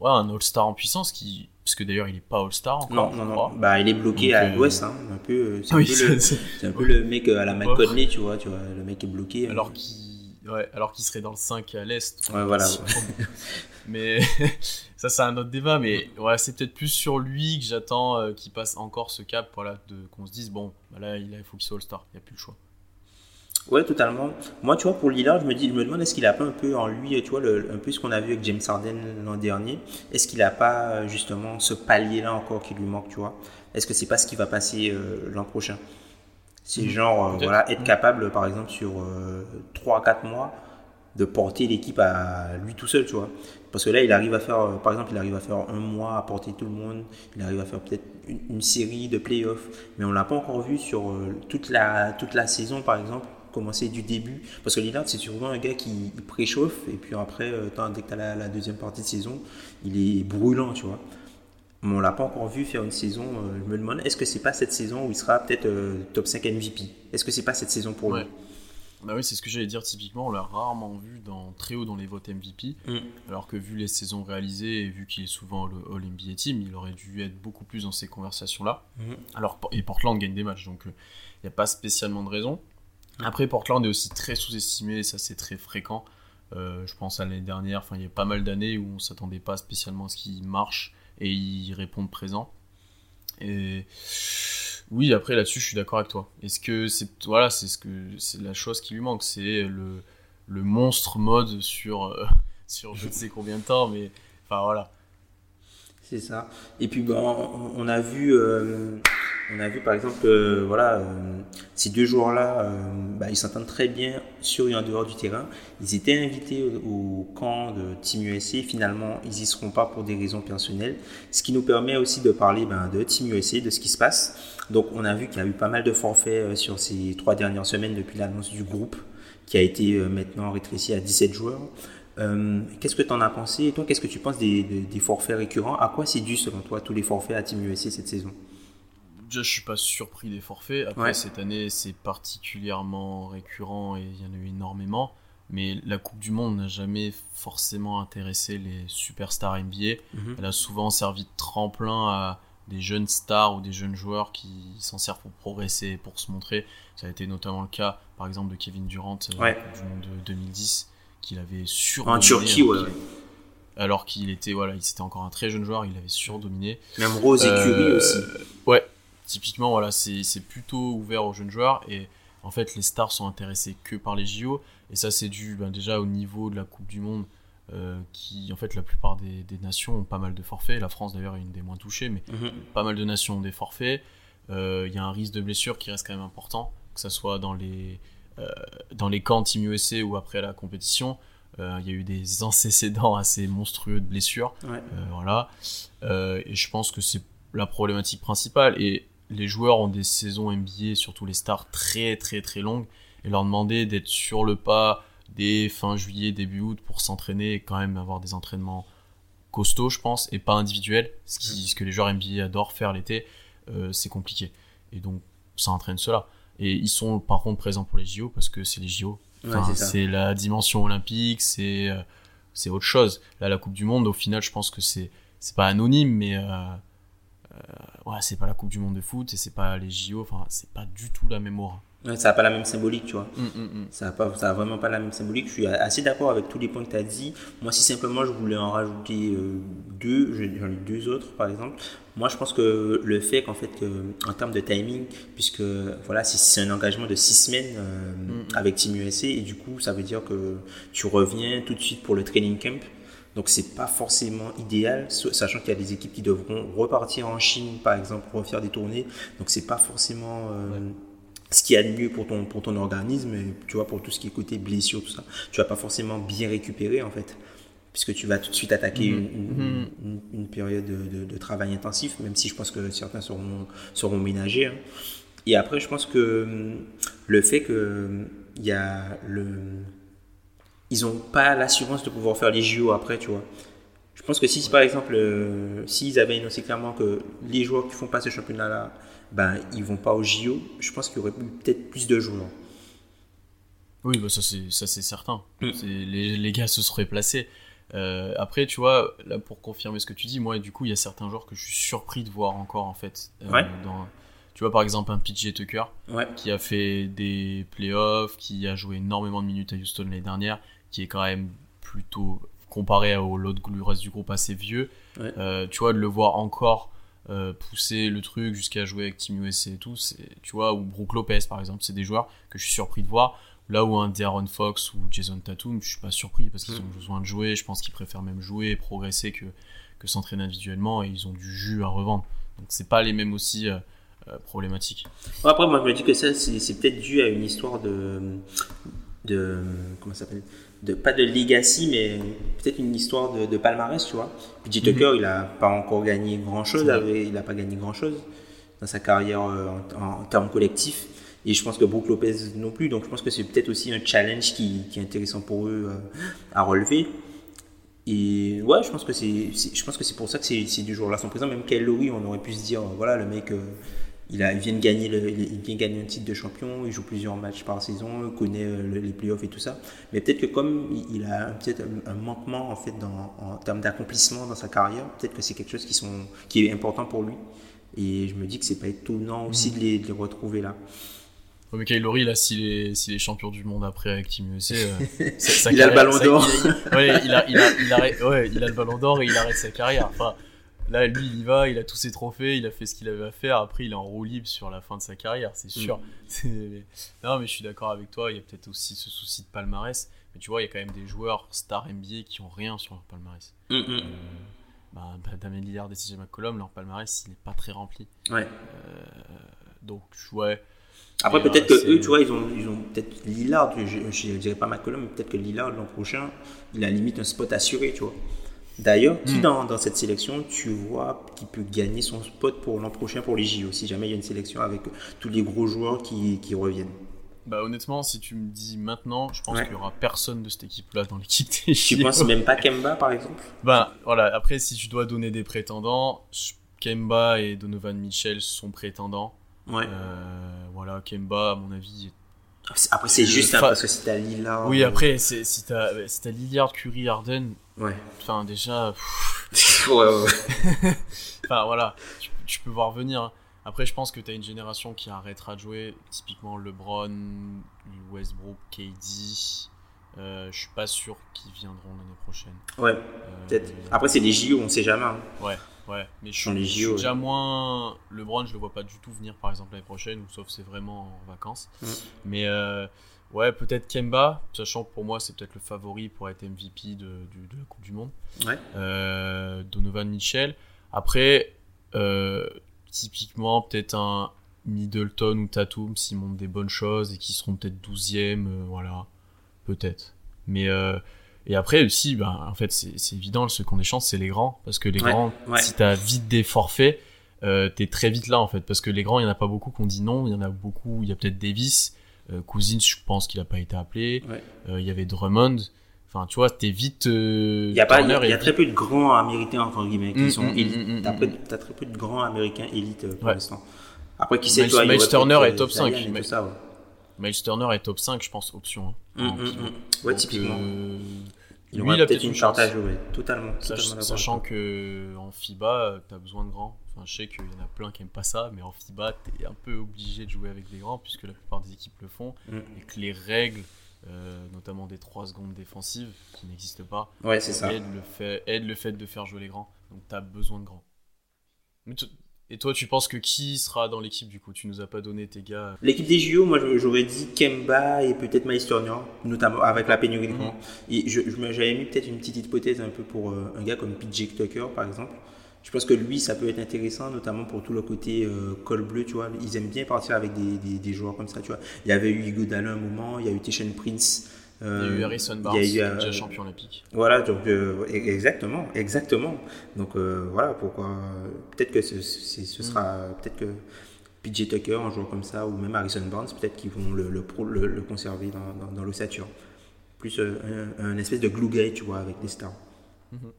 ouais, un All-Star en puissance, qui parce que d'ailleurs il est pas All-Star encore. Non, non, non. Bah, il est bloqué à euh, l'Ouest, hein, un peu. C'est un, peu le mec euh, à la McConney, tu vois, tu vois, le mec est bloqué. Alors qu'il Ouais, alors qu'il serait dans le 5 à l'Est. Ouais, voilà. mais ça, c'est un autre débat. Mais ouais, c'est peut-être plus sur lui que j'attends euh, qu'il passe encore ce cap, voilà, de, qu'on se dise, bon, bah là, il faut qu'il soit All-Star, il n'y a plus le choix. Ouais, totalement. Moi, tu vois, pour Lillard, je me, dis, je me demande est-ce qu'il a pas un peu en lui, tu vois, un peu ce qu'on a vu avec James Harden l'an dernier? Est-ce qu'il a pas justement ce palier-là encore qui lui manque, tu vois? Est-ce que c'est pas ce qui va passer euh, l'an prochain? C'est mmh. genre, euh, voilà, être capable, par exemple, sur 3-4 euh, mois, de porter l'équipe à lui tout seul, tu vois? Parce que là, il arrive à faire, euh, par exemple, il arrive à faire un mois à porter tout le monde, il arrive à faire peut-être une, série de playoffs, mais on l'a pas encore vu sur toute, la, toute la saison, par exemple, commencer du début. Parce que Lillard, c'est souvent un gars qui préchauffe, et puis après, dès que tu as la, deuxième partie de saison, il est brûlant, tu vois on l'a pas encore vu faire une saison. Euh, je me demande, est-ce que c'est pas cette saison où il sera peut-être euh, top 5 MVP Est-ce que c'est pas cette saison pour lui? Bah oui, c'est ce que j'allais dire typiquement. On l'a rarement vu dans, très haut dans les votes MVP. Mm. Alors que vu les saisons réalisées et vu qu'il est souvent le All-NBA Team, il aurait dû être beaucoup plus dans ces conversations-là. Mm. Alors, et Portland gagne des matchs, donc il euh, n'y a pas spécialement de raison. Après, Portland est aussi très sous-estimé, ça c'est très fréquent. je pense à l'année dernière, enfin il y a pas mal d'années où on s'attendait pas spécialement à ce qu'il marche et ils répondent présent. Et oui, après là-dessus, je suis d'accord avec toi. Est-ce que c'est voilà, c'est ce que c'est la chose qui lui manque, c'est le, monstre mode sur euh, sur je ne sais combien de temps, mais enfin voilà. C'est ça. Et puis bon, on a vu euh, on a vu par exemple, euh, voilà, euh, ces deux joueurs-là, euh, bah, ils s'entendent très bien sur et en dehors du terrain. Ils étaient invités au, camp de Team USA. Finalement, ils y seront pas pour des raisons personnelles. Ce qui nous permet aussi de parler ben, de Team USA, de ce qui se passe. Donc, on a vu qu'il y a eu pas mal de forfaits sur ces trois dernières semaines depuis l'annonce du groupe, qui a été maintenant rétréci à 17 joueurs. qu'est-ce que tu en as pensé? Et toi, qu'est-ce que tu penses des, des, forfaits récurrents? À quoi c'est dû, selon toi, tous les forfaits à Team USA cette saison? Déjà, je suis pas surpris des forfaits. Après, cette année, c'est particulièrement récurrent et il y en a eu énormément. Mais la Coupe du Monde n'a jamais forcément intéressé les superstars NBA. Mhm. Elle a souvent servi de tremplin à des jeunes stars ou des jeunes joueurs qui s'en servent pour progresser, pour se montrer. Ça a été notamment le cas, par exemple, de Kevin Durant euh, ouais. du Monde de 2010, qu'il avait surdominé. En Turquie, ouais. Alors qu'il était, voilà, il était encore un très jeune joueur, il avait surdominé. Même Rose et Curry euh, aussi. Ouais, typiquement, voilà, c'est plutôt ouvert aux jeunes joueurs et en fait, les stars sont intéressés que par les JO et ça, c'est dû ben, déjà au niveau de la Coupe du Monde. Euh, qui en fait la plupart des, nations ont pas mal de forfaits. La France d'ailleurs est une des moins touchées, mais mhm. pas mal de nations ont des forfaits. Euh, il y a un risque de blessure qui reste quand même important, que ce soit dans les, euh, dans les camps Team USA ou après la compétition. Il y a eu des antécédents assez monstrueux de blessures. voilà. et je pense que c'est la problématique principale. Et les joueurs ont des saisons NBA, surtout les stars, très très très longues. Et leur demander d'être sur le pas dès fin juillet, début août pour s'entraîner et quand même avoir des entraînements costauds, je pense, et pas individuels, ce, qui, ce que les joueurs NBA adorent faire l'été, euh, c'est compliqué. Et donc, ça entraîne cela. Et ils sont par contre présents pour les JO parce que c'est les JO. c'est la dimension olympique, c'est euh, c'est autre chose. Là, la Coupe du Monde, au final, je pense que c'est c'est pas anonyme, mais euh, ouais, c'est pas la Coupe du Monde de foot et c'est pas les JO. Enfin, c'est pas du tout la même aura ça n'a pas la même symbolique, tu vois. Mm, mm, mm. Ça n'a pas, ça a vraiment pas la même symbolique. Je suis assez d'accord avec tous les points que tu as dit. Moi, si simplement je voulais en rajouter euh, deux, j'en ai deux autres, par exemple. Moi, je pense que le fait qu'en fait, en termes de timing, puisque voilà, c'est un engagement de six semaines euh, avec Team USA, et du coup, ça veut dire que tu reviens tout de suite pour le training camp. Donc c'est pas forcément idéal, sachant qu'il y a des équipes qui devront repartir en Chine, par exemple, pour refaire des tournées. Donc c'est pas forcément euh, ce qui a de mieux pour ton, pour ton organisme, tu vois, pour tout ce qui est côté blessure, tout ça. Tu vas pas forcément bien récupérer, en fait, puisque tu vas tout de suite attaquer mhm. Mhm. une, une, période de, de, travail intensif, même si je pense que certains seront, seront ménagés. Hein. Et après, je pense que hum, le fait que hum, y a le ils n'ont pas l'assurance de pouvoir faire les JO après, tu vois. Je pense que si, par exemple, euh, s'ils avaient annoncé clairement que les joueurs qui font pas ce championnat-là ben, ils vont pas au JO, je pense qu'il y aurait peut-être plus de joueurs. Oui, bah ça c'est certain. Mm. Les, les, gars se seraient placés. Euh, après, tu vois, là pour confirmer ce que tu dis, moi du coup, il y a certains joueurs que je suis surpris de voir encore en fait. Euh, dans, tu vois, par exemple, un PJ Tucker qui a fait des playoffs, qui a joué énormément de minutes à Houston l'année dernière, qui est quand même plutôt comparé au l'autre reste du groupe assez vieux. Euh, tu vois, de le voir encore euh, pousser le truc jusqu'à jouer avec Team USA et tout, tu vois, ou Brook Lopez par exemple, c'est des joueurs que je suis surpris de voir. Là où un De'Aaron Fox ou Jason Tatum, je suis pas surpris parce qu'ils ont besoin de jouer. Je pense qu'ils préfèrent même jouer et progresser que, que s'entraîner individuellement et ils ont du jus à revendre. Donc c'est pas les mêmes aussi euh, euh, problématiques. Après, moi je me dis que ça c'est peut-être dû à une histoire de. de comment ça s'appelle? De, pas de legacy, mais peut-être une histoire de, palmarès, tu vois. Puis Tucker, mhm. il n'a pas encore gagné grand-chose, il n'a pas gagné grand-chose dans sa carrière euh, en, termes collectifs. Et je pense que Brook Lopez non plus. Donc je pense que c'est peut-être aussi un challenge qui, est intéressant pour eux euh, à relever. Et ouais, je pense que c'est, je pense que c'est pour ça que c'est du jour là son présent. Même Kyle on aurait pu se dire, voilà, le mec, euh, il, a, vient de gagner le, il vient gagner un titre de champion, il joue plusieurs matchs par saison, il connaît euh, les playoffs et tout ça. Mais peut-être que comme il a peut-être un, manquement en fait dans, en termes d'accomplissement dans sa carrière, peut-être que c'est quelque chose qui, sont, qui est important pour lui. Et je me dis que c'est pas étonnant aussi de les, retrouver là. mais Kyle Lowry, là, s'il est, s'il est champion du monde après avec Team USA, euh, il a le ballon d'or. ouais, il a, il, a, il, a, ouais, il a le ballon d'or et il arrête sa carrière. Enfin, Là, lui, il y va, il a tous ses trophées, il a fait ce qu'il avait à faire. Après, il est en roue libre sur la fin de sa carrière, c'est sûr. Mm. Non, mais je suis d'accord avec toi. Il y a peut-être aussi ce souci de palmarès. Mais tu vois, il y a quand même des joueurs stars NBA qui ont rien sur leur palmarès. Mm, mm. Euh, bah, bah, Damien Lillard et CJ McCollum, leur palmarès, il n'est pas très rempli. Ouais. Euh, donc, ouais. Après, peut-être que eux, tu vois, ils ont, ils ont peut-être Lillard, je ne dirais pas McCollum, mais peut-être que Lillard, l'an prochain, il a limite un spot assuré, tu vois. D'ailleurs, qui hmm. dans, dans, cette sélection, tu vois qui peut gagner son spot pour l'an prochain pour les JO, si jamais il y a une sélection avec tous les gros joueurs qui, qui reviennent? Bah honnêtement, si tu me dis maintenant, je pense qu'il y aura personne de cette équipe-là dans l'équipe des Tu penses même pas Kemba par exemple? Bah voilà, après si tu dois donner des prétendants, Kemba et Donovan Mitchell sont prétendants. Ouais. Euh, voilà, Kemba à mon avis. Après c'est juste hein, parce que si t'as Lillard. Oui, après c'est si t'as si Lillard, Curry, Harden. Ouais. Enfin déjà. ouais, ouais. enfin voilà, tu, tu, peux voir venir. Après, je pense que tu as une génération qui arrêtera de jouer. Typiquement LeBron, Westbrook, KD. Euh, je suis pas sûr qu'ils viendront l'année prochaine. Ouais, euh, peut-être. Après, c'est les JO, on sait jamais. Hein. Ouais, ouais. Mais je, suis, les déjà moins. LeBron, je le vois pas du tout venir, par exemple, l'année prochaine, ou sauf c'est vraiment en vacances. Mm. Mais euh, ouais, peut-être Kemba, sachant que pour moi, c'est peut-être le favori pour être MVP de, de, la Coupe du Monde. Ouais. Donovan Mitchell. Après, typiquement peut-être un Middleton ou Tatum s'ils montrent des bonnes choses et qui seront peut-être 12e, euh, voilà, peut-être. Mais euh, et après aussi, ben, en fait, c'est évident, ceux qui ont des chances, c'est les grands. Parce que les grands, si tu as vite des forfaits, euh, t'es très vite là, en fait. Parce que les grands, il n'y en a pas beaucoup qu'on dit non. Il y en a beaucoup, il y a peut-être Davis. Euh, Cousins, je pense qu'il n'a pas été appelé. Il y avait Drummond. Enfin, tu vois, t'es vite. Euh, il y a, pas, il y a, très peu de grands américains, entre guillemets, qui mm, sont mm. Mm, t'as, très peu de grands américains élites euh, pour l'instant. Après, qui sait, toi, Miles Turner est top 5. Miles Turner est top 5, je pense, option. Hein, ouais, typiquement. Euh, il lui, il a peut-être une charte à jouer, totalement. totalement sachant que en FIBA, t'as besoin de grands. Enfin, je sais qu'il y en a plein qui aiment pas ça, mais en FIBA, t'es un peu obligé de jouer avec des grands, puisque la plupart des équipes le font, et que les règles euh, notamment des 3 secondes défensives qui n'existent pas. Ouais, c'est ça. Le, fait, le fait de faire jouer les grands. Donc tu as besoin de grands. Et toi, tu penses que qui sera dans l'équipe du coup? Tu nous as pas donné tes gars. L'équipe des JO, moi j'aurais dit Kemba et peut-être Turner, notamment avec la pénurie de grands. Et j'avais mis peut-être une petite hypothèse un peu pour euh, un gars comme PJ Tucker par exemple je pense que lui, ça peut être intéressant, notamment pour tout le côté euh, col bleu, tu vois. Ils aiment bien partir avec des, des, joueurs comme ça, tu vois. Il y avait eu Hugo Dallin un moment, il y a eu Tishan Prince. Euh, il y a eu Harrison Barnes, il y a eu, déjà champion olympique. Voilà, donc euh, e-, exactement, exactement. Donc voilà pourquoi. Peut-être que ce, ce mm. sera, peut-être que PJ Tucker, un joueur comme ça, ou même Harrison Barnes, peut-être qu'ils vont le, le, le, conserver dans, dans, l'ossature. Plus un, espèce de glue guy, tu vois, avec des stars. Mm-hmm.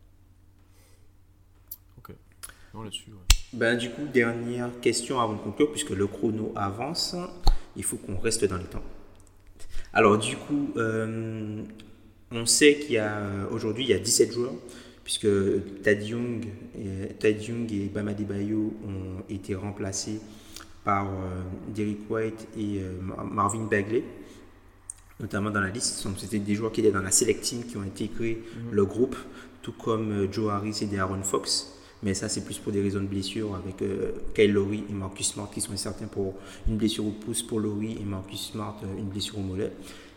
Ben, du coup, dernière question avant de conclure, puisque le chrono avance, il faut qu'on reste dans les temps. Alors, du coup, euh, on sait qu'il y a aujourd'hui il y a 17 joueurs, puisque Tad Young et, Tad Young et Bama ont été remplacés par euh, Derek White et euh, Marvin Bagley, notamment dans la liste. C'était des joueurs qui étaient dans la select team qui ont intégré mhm. le groupe, tout comme Joe Harris et Aaron Fox. Mais ça, c'est plus pour des raisons de blessure avec euh, Kyle et Marcus Smart qui sont incertains pour une blessure au pouce pour Lowry et Marcus Smart euh, une blessure au mollet.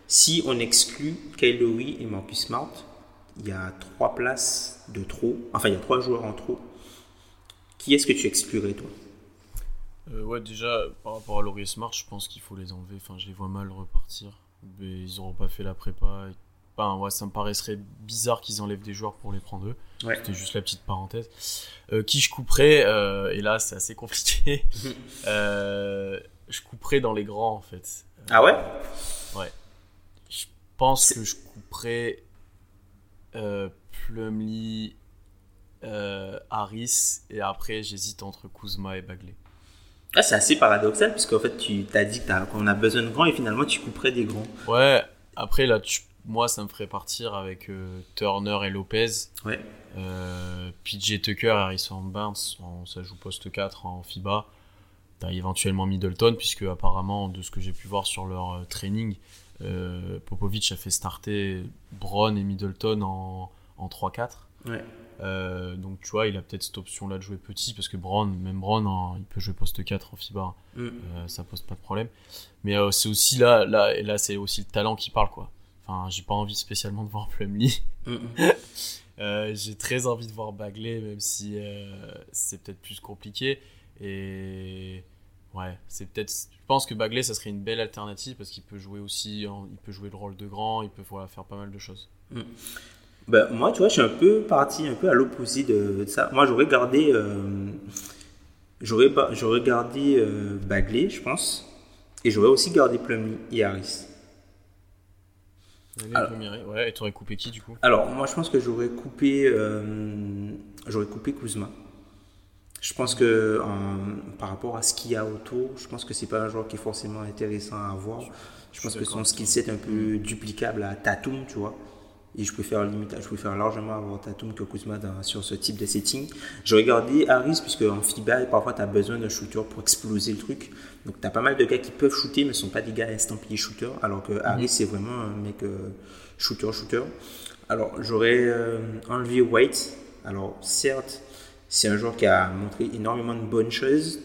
Si on exclut Kyle Lowry et Marcus Smart, il y a trois places de trop. Enfin, il y a trois joueurs en trop. Qui est-ce que tu exclurais, toi? Euh, Ouais, déjà, par rapport à Lowry et Smart, je pense qu'il faut les enlever. Enfin, je les vois mal repartir. Mais ils n'auront pas fait la prépa. Enfin, ouais, ça me paraîtrait bizarre qu'ils enlèvent des joueurs pour les prendre eux. C'était juste la petite parenthèse. Euh, qui je couperais euh, Et là, c'est assez compliqué. Euh, je couperais dans les grands, en fait. ah ouais? Ouais. Je pense que je couperais Plumlee, Harris, et après, j'hésite entre Kuzma et Bagley. Ah, c'est assez paradoxal, puisqu'en fait, tu t'as dit qu'on a besoin de grands, et finalement, tu couperais des grands. Ouais, après, là, tu moi, ça me ferait partir avec euh, Turner et Lopez. Ouais. Euh, PJ Tucker, Harrison Barnes, ça joue poste 4 en FIBA. T'as éventuellement Middleton, puisque apparemment, de ce que j'ai pu voir sur leur euh, training, Popovic a fait starter Brown et Middleton en, en 3-4. Ouais. donc tu vois, il a peut-être cette option-là de jouer petit, parce que Brown, même Brown, hein, il peut jouer poste 4 en FIBA. Mm. ça pose pas de problème. Mais c'est aussi là, là, et là c'est aussi le talent qui parle, quoi. Enfin, j'ai pas envie spécialement de voir Plumlee. euh, j'ai très envie de voir Bagley, même si euh, c'est peut-être plus compliqué. Et ouais, c'est peut-être. Je pense que Bagley, ça serait une belle alternative parce qu'il peut jouer aussi, il peut jouer le rôle de grand, il peut voilà, faire pas mal de choses. Mm. Ben, moi, tu vois, je suis un peu parti un peu à l'opposé de, ça. Moi, j'aurais gardé, euh, j'aurais, j'aurais gardé euh, Bagley, je pense. Et j'aurais aussi gardé Plumlee et Harris. Alors, ouais, et t'aurais coupé qui du coup? Alors, moi je pense que j'aurais coupé, euh, j'aurais coupé Kuzma. Je pense que par rapport à ce qu'il y a autour, je pense que c'est pas un joueur qui est forcément intéressant à avoir. Je pense que son skill set est un peu duplicable à Tatum, tu vois. Et je préfère, limite, je largement avoir Tatum que Kuzma sur ce type de setting. Je regardais Harris, puisque en FIBA, parfois tu as besoin d'un shooter pour exploser le truc. Donc tu as pas mal de gars qui peuvent shooter, mais ne sont pas des gars estampillés shooter. Alors que Harris, c'est vraiment un mec. Euh, alors j'aurais euh, enlevé White. Alors certes, c'est un joueur qui a montré énormément de bonnes choses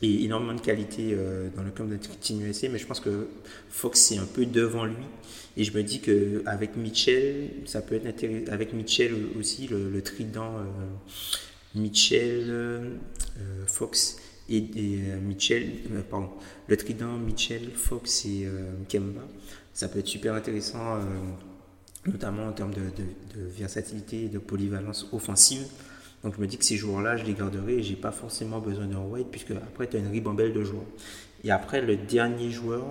et énormément de qualité euh, dans le camp de Team USA, mais je pense que Fox est un peu devant lui. Et je me dis qu'avec Mitchell, ça peut être intéressant. Avec Mitchell aussi, le, trident euh, Mitchell, euh, Fox et, Mitchell, pardon, le trident Mitchell, Fox et Kemba, ça peut être super intéressant, notamment en termes de, de versatilité et de polyvalence offensive. Donc je me dis que ces joueurs-là, je les garderai et j'ai pas forcément besoin d'un White puisque après tu as une ribambelle de joueurs. Et après le dernier joueur,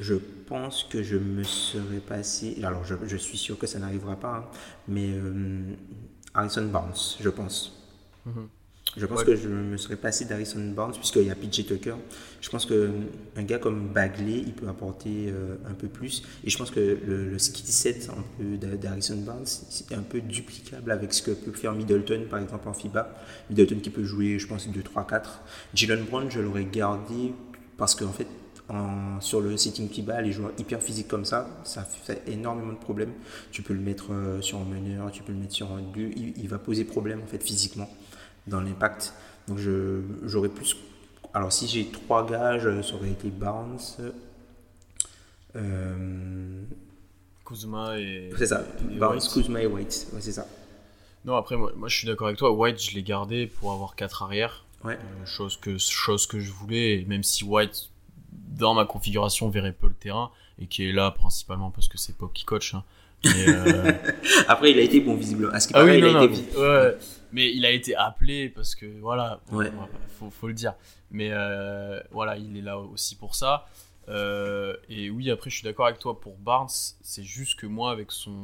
je pense que je me serais passé. Alors je, je suis sûr que ça n'arrivera pas, hein, mais euh, Harrison Barnes, je pense. Mhm. Je pense que je me serais passé d'Harrison Barnes puisqu'il y a PJ Tucker. Je pense qu'un gars comme Bagley, il peut apporter euh, un peu plus. Et je pense que le, le skill set d'Harrison Barnes, c'est un peu duplicable avec ce que peut faire Middleton, par exemple, en FIBA. Middleton qui peut jouer, je pense, 2, 3, 4. Jalen Brown, je l'aurais gardé parce qu'en fait, en, sur le sitting FIBA, les joueurs hyper physiques comme ça, ça fait énormément de problèmes. Tu peux le mettre euh, sur un meneur, tu peux le mettre sur un 2, il, il va poser problème en fait physiquement dans l'impact. Donc j'aurais plus. Alors si j'ai trois gages, ça aurait été Barnes. Euh, Kuzma et. C'est ça, Barnes, Kuzma et White. Ouais, c'est ça. Non, après, moi, moi je suis d'accord avec toi. White, je l'ai gardé pour avoir quatre arrières. Ouais. Euh, chose, que, chose que je voulais, même si White, dans ma configuration, verrait peu le terrain et qui est là principalement parce que c'est Pop qui coach. Hein. Euh, Après, il a été bon, visiblement. À ce ah oui, il a été. Mais il a été appelé parce que, voilà, ouais. faut, faut, le dire. Mais euh, voilà, il est là aussi pour ça. Euh, et oui, après, je suis d'accord avec toi pour Barnes. C'est juste que moi, avec son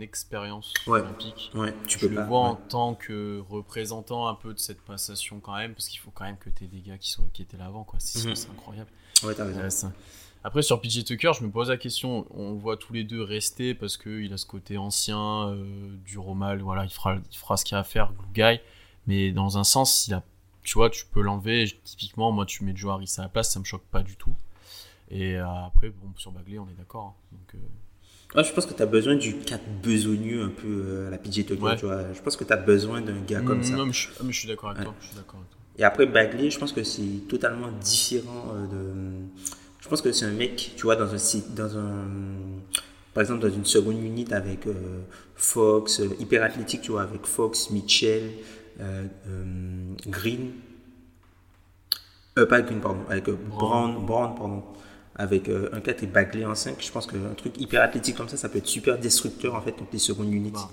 expérience olympique, tu je peux le vois en tant que représentant un peu de cette passation quand même, parce qu'il faut quand même que tu aies des gars qui, soient, qui étaient là avant. C'est mhm. incroyable. Ouais, t'as raison. Après, sur PJ Tucker, je me pose la question. On voit tous les deux rester parce qu'il a ce côté ancien, euh, du romal. Voilà, il fera, il fera ce qu'il a à faire, glue guy. Mais dans un sens, il a, tu vois, tu peux l'enlever. Typiquement, moi, tu mets Joe Harris à la place, ça me choque pas du tout. Et euh, après, bon, sur Bagley, on est d'accord. Hein. Donc. Euh, je pense que tu as besoin du 4 besogneux un peu à la PJ Tucker, tu vois. Je pense que tu as besoin d'un gars comme ça. Non, mais je, mais je suis d'accord avec, toi. Et après, Bagley, je pense que c'est totalement différent de je pense que c'est un mec, tu vois, dans un site, dans un, par exemple, dans une seconde unité avec euh, Fox, euh, hyper athlétique, tu vois, avec Fox, Mitchell, euh, Green, pas Green, pardon, avec Brown, Brown, pardon, avec un 4 et Bagley en 5. Je pense qu'un truc hyper athlétique comme ça, ça peut être super destructeur en fait contre les secondes unités. Bah,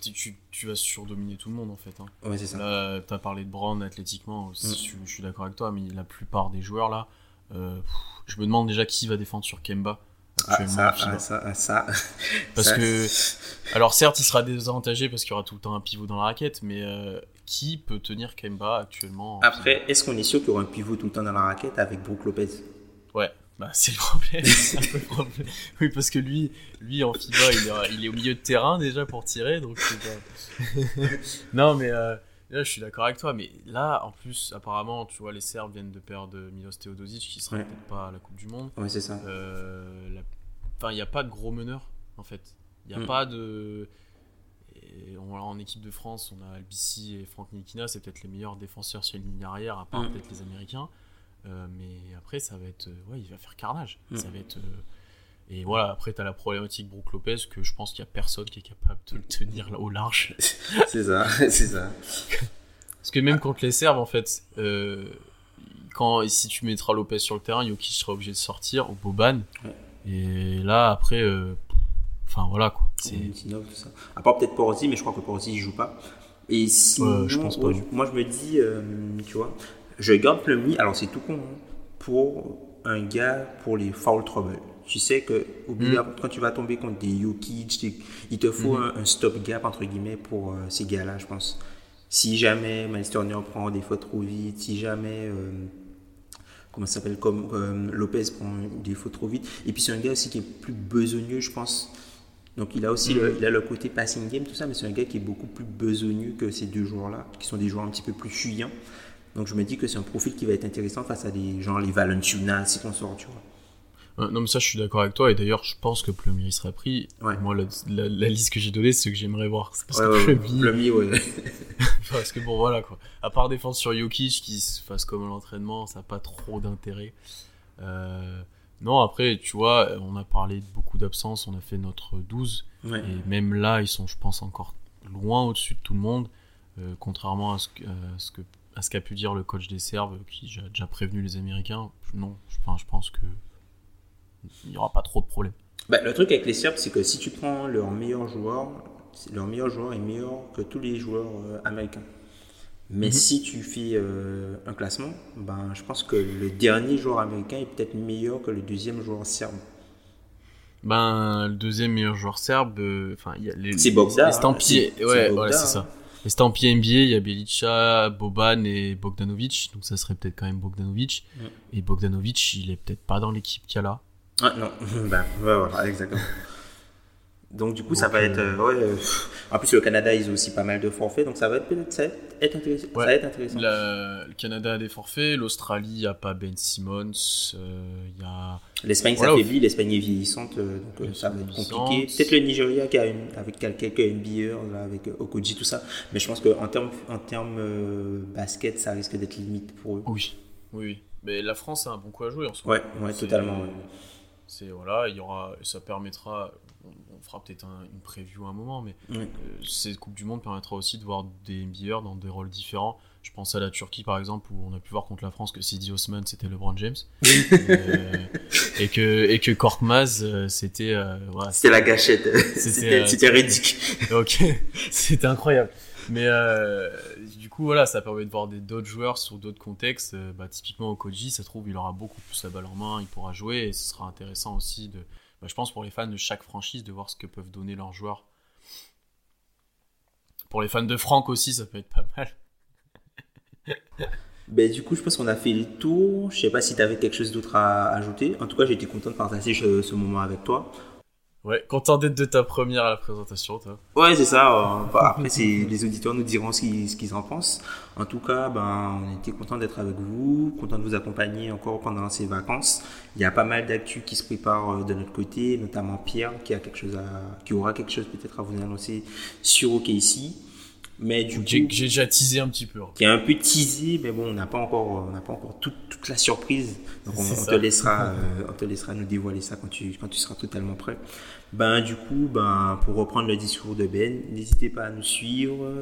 tu, tu, vas surdominer tout le monde en fait. Hein. Ouais, c'est ça. Là, tu as parlé de Brown athlétiquement, mm. je, suis d'accord avec toi, mais la plupart des joueurs là, je me demande déjà qui va défendre sur Kemba. Ah, ça, ah, ça, ah, ça. Parce que, alors certes, il sera désavantagé parce qu'il y aura tout le temps un pivot dans la raquette, mais euh, qui peut tenir Kemba actuellement Après, est-ce qu'on est sûr qu'il y aura un pivot tout le temps dans la raquette avec Brook Lopez? Ouais, bah, c'est le problème. un peu le problème. Oui, parce que lui, lui en FIBA, il est, il est, au milieu de terrain déjà pour tirer, donc. non, mais. Euh, Là, je suis d'accord avec toi, mais là, en plus, apparemment, tu vois, les Serbes viennent de perdre Milos Teodosic, qui sera peut-être pas à la Coupe du Monde. Ouais, c'est ça. Euh, enfin, il n'y a pas de gros meneurs, en fait. Il n'y a mm. pas de. en équipe de France, on a Albici et Franck Nikina, c'est peut-être les meilleurs défenseurs sur une ligne arrière, à part mm. peut-être les Américains. Euh, mais après, ça va être. Ouais, il va faire carnage. Mm. Ça va être. Euh, et voilà, après, tu as la problématique Brook Lopez que je pense qu'il n'y a personne qui est capable de le tenir au large. c'est ça, c'est ça. Parce que même contre les Serbes, en fait, euh, quand, si tu mettras Lopez sur le terrain, Jokic sera obligé de sortir, ou Boban. Et là, après, euh, enfin voilà quoi. C'est ça. À part peut-être Porossi, mais je crois que Porossi il joue pas. Et si je pense pas. moi je me dis, euh, tu vois, je garde mi alors c'est tout con, hein, pour un gars pour les foul trouble. Tu sais que mm. quand tu vas tomber contre des Jokic, il te faut mm-hmm. un, stop gap entre guillemets pour euh, ces gars-là, je pense. Si jamais Miles Turner prend des fautes trop vite, si jamais euh, comment ça s'appelle comme euh, Lopez prend des fautes trop vite, et puis c'est un gars aussi qui est plus besogneux, je pense. Donc il a aussi le, il a le côté passing game, tout ça, mais c'est un gars qui est beaucoup plus besogneux que ces deux joueurs-là, qui sont des joueurs un petit peu plus fuyants. Donc je me dis que c'est un profil qui va être intéressant face à des gens, les Valenciunas, si on sort, tu vois. non, mais ça, je suis d'accord avec toi. Et d'ailleurs, je pense que Plumy sera pris. Moi, la, liste que j'ai donnée, c'est ce que j'aimerais voir. Parce que Plumy, ouais. parce que bon, voilà quoi. À part défense sur Jokic, qui se fasse comme l'entraînement, ça n'a pas trop d'intérêt. Euh, non, après, tu vois, on a parlé de beaucoup d'absences, on a fait notre 12. Et même là, ils sont, je pense, encore loin au-dessus de tout le monde. Euh, contrairement à ce, que, ce que à ce qu'a pu dire le coach des Serbes, qui a déjà prévenu les Américains. Non, je, je pense que il n'y aura pas trop de problèmes. Bah, le truc avec les Serbes, c'est que si tu prends leur meilleur joueur, leur meilleur joueur est meilleur que tous les joueurs euh, américains. Mais mhm. si tu fais euh, un classement, ben, je pense que le dernier joueur américain est peut-être meilleur que le deuxième joueur serbe. Ben, le deuxième meilleur joueur serbe, euh, enfin, il y a les. C'est Bogdan. Estampillés, hein, ouais, ouais c'est ça. Estampillé NBA, il y a Belica, Boban et Bogdanovic, donc ça serait peut-être quand même Bogdanovic. Et Bogdanovic, il est peut-être pas dans l'équipe qu'il y a là. Ah non, ben, voilà, exactement. Donc du coup, ça va être... Euh, ouais, euh, en plus, le Canada, ils ont aussi pas mal de forfaits, donc ça va être peut-être ça va être intéressant. ça va être intéressant. le Canada a des forfaits, l'Australie, il n'y a pas Ben Simmons, euh, il y a... L'Espagne voilà, s'affaiblit, l'Espagne est vieillissante, donc ça va être compliqué. Peut-être le Nigeria qui a une, avec quelques NBA, là, avec Okoji, tout ça, mais je pense qu'en termes en termes basket, ça risque d'être limite pour eux. Oui, oui, mais la France a un bon coup à jouer en ce moment. Ouais, ouais totalement. C'est voilà, il y aura, ça permettra on fera peut-être une preview à un moment, mais euh, cette Coupe du Monde permettra aussi de voir des NBA dans des rôles différents. Je pense à la Turquie par exemple, où on a pu voir contre la France que Sidi Osman c'était LeBron James. Euh, et, que, et que Korkmaz euh, c'était. c'était la gâchette, c'était ridicule. ok, c'était incroyable. Mais du coup, voilà, ça permet de voir d'autres joueurs sur d'autres contextes. bah, typiquement, Koji, ça trouve, il aura beaucoup plus la balle en main, il pourra jouer et ce sera intéressant aussi de, bah, je pense pour les fans de chaque franchise de voir ce que peuvent donner leurs joueurs. Pour les fans de Franck aussi, ça peut être pas mal. ben, du coup, je pense qu'on a fait le tour. Je sais pas si tu avais quelque chose d'autre à ajouter. En tout cas, j'ai été content de partager ce moment avec toi. Ouais, content d'être de ta première à la présentation, toi. Ouais, c'est ça. Euh, bah, les auditeurs nous diront ce qu'ils en pensent. En tout cas, ben, on était content d'être avec vous, content de vous accompagner encore pendant ces vacances. Il y a pas mal d'actu qui se préparent euh, de notre côté, notamment Pierre qui a quelque chose qui aura quelque chose peut-être à vous annoncer sur OKC. Mais du j'ai, j'ai déjà teasé un petit peu. Qui a un peu teasé, mais bon, on n'a pas encore, on n'a pas encore toute, toute, la surprise. Donc on, te laissera, euh, on te laissera nous dévoiler ça quand tu, quand tu seras totalement prêt. Ben du coup, ben pour reprendre le discours de Ben, n'hésitez pas à nous suivre,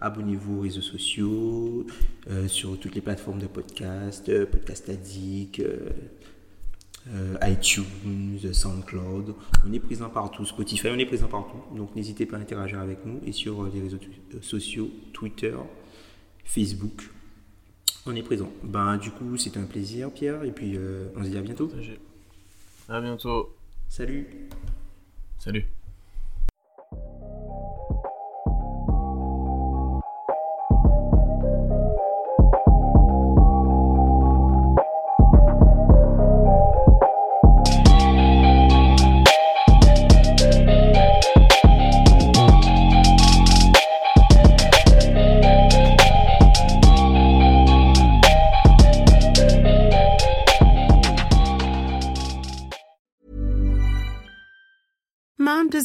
abonnez-vous aux réseaux sociaux, euh, sur toutes les plateformes de podcast, euh, Podcast Addict. Euh, iTunes, SoundCloud. On est présent partout. Spotify, on est présent partout. Donc n'hésitez pas à interagir avec nous. Et sur les réseaux sociaux, Twitter, Facebook, on est présent. Ben, du coup, c'est un plaisir, Pierre. Et puis, euh, on se dit à bientôt. À bientôt. Salut. Salut.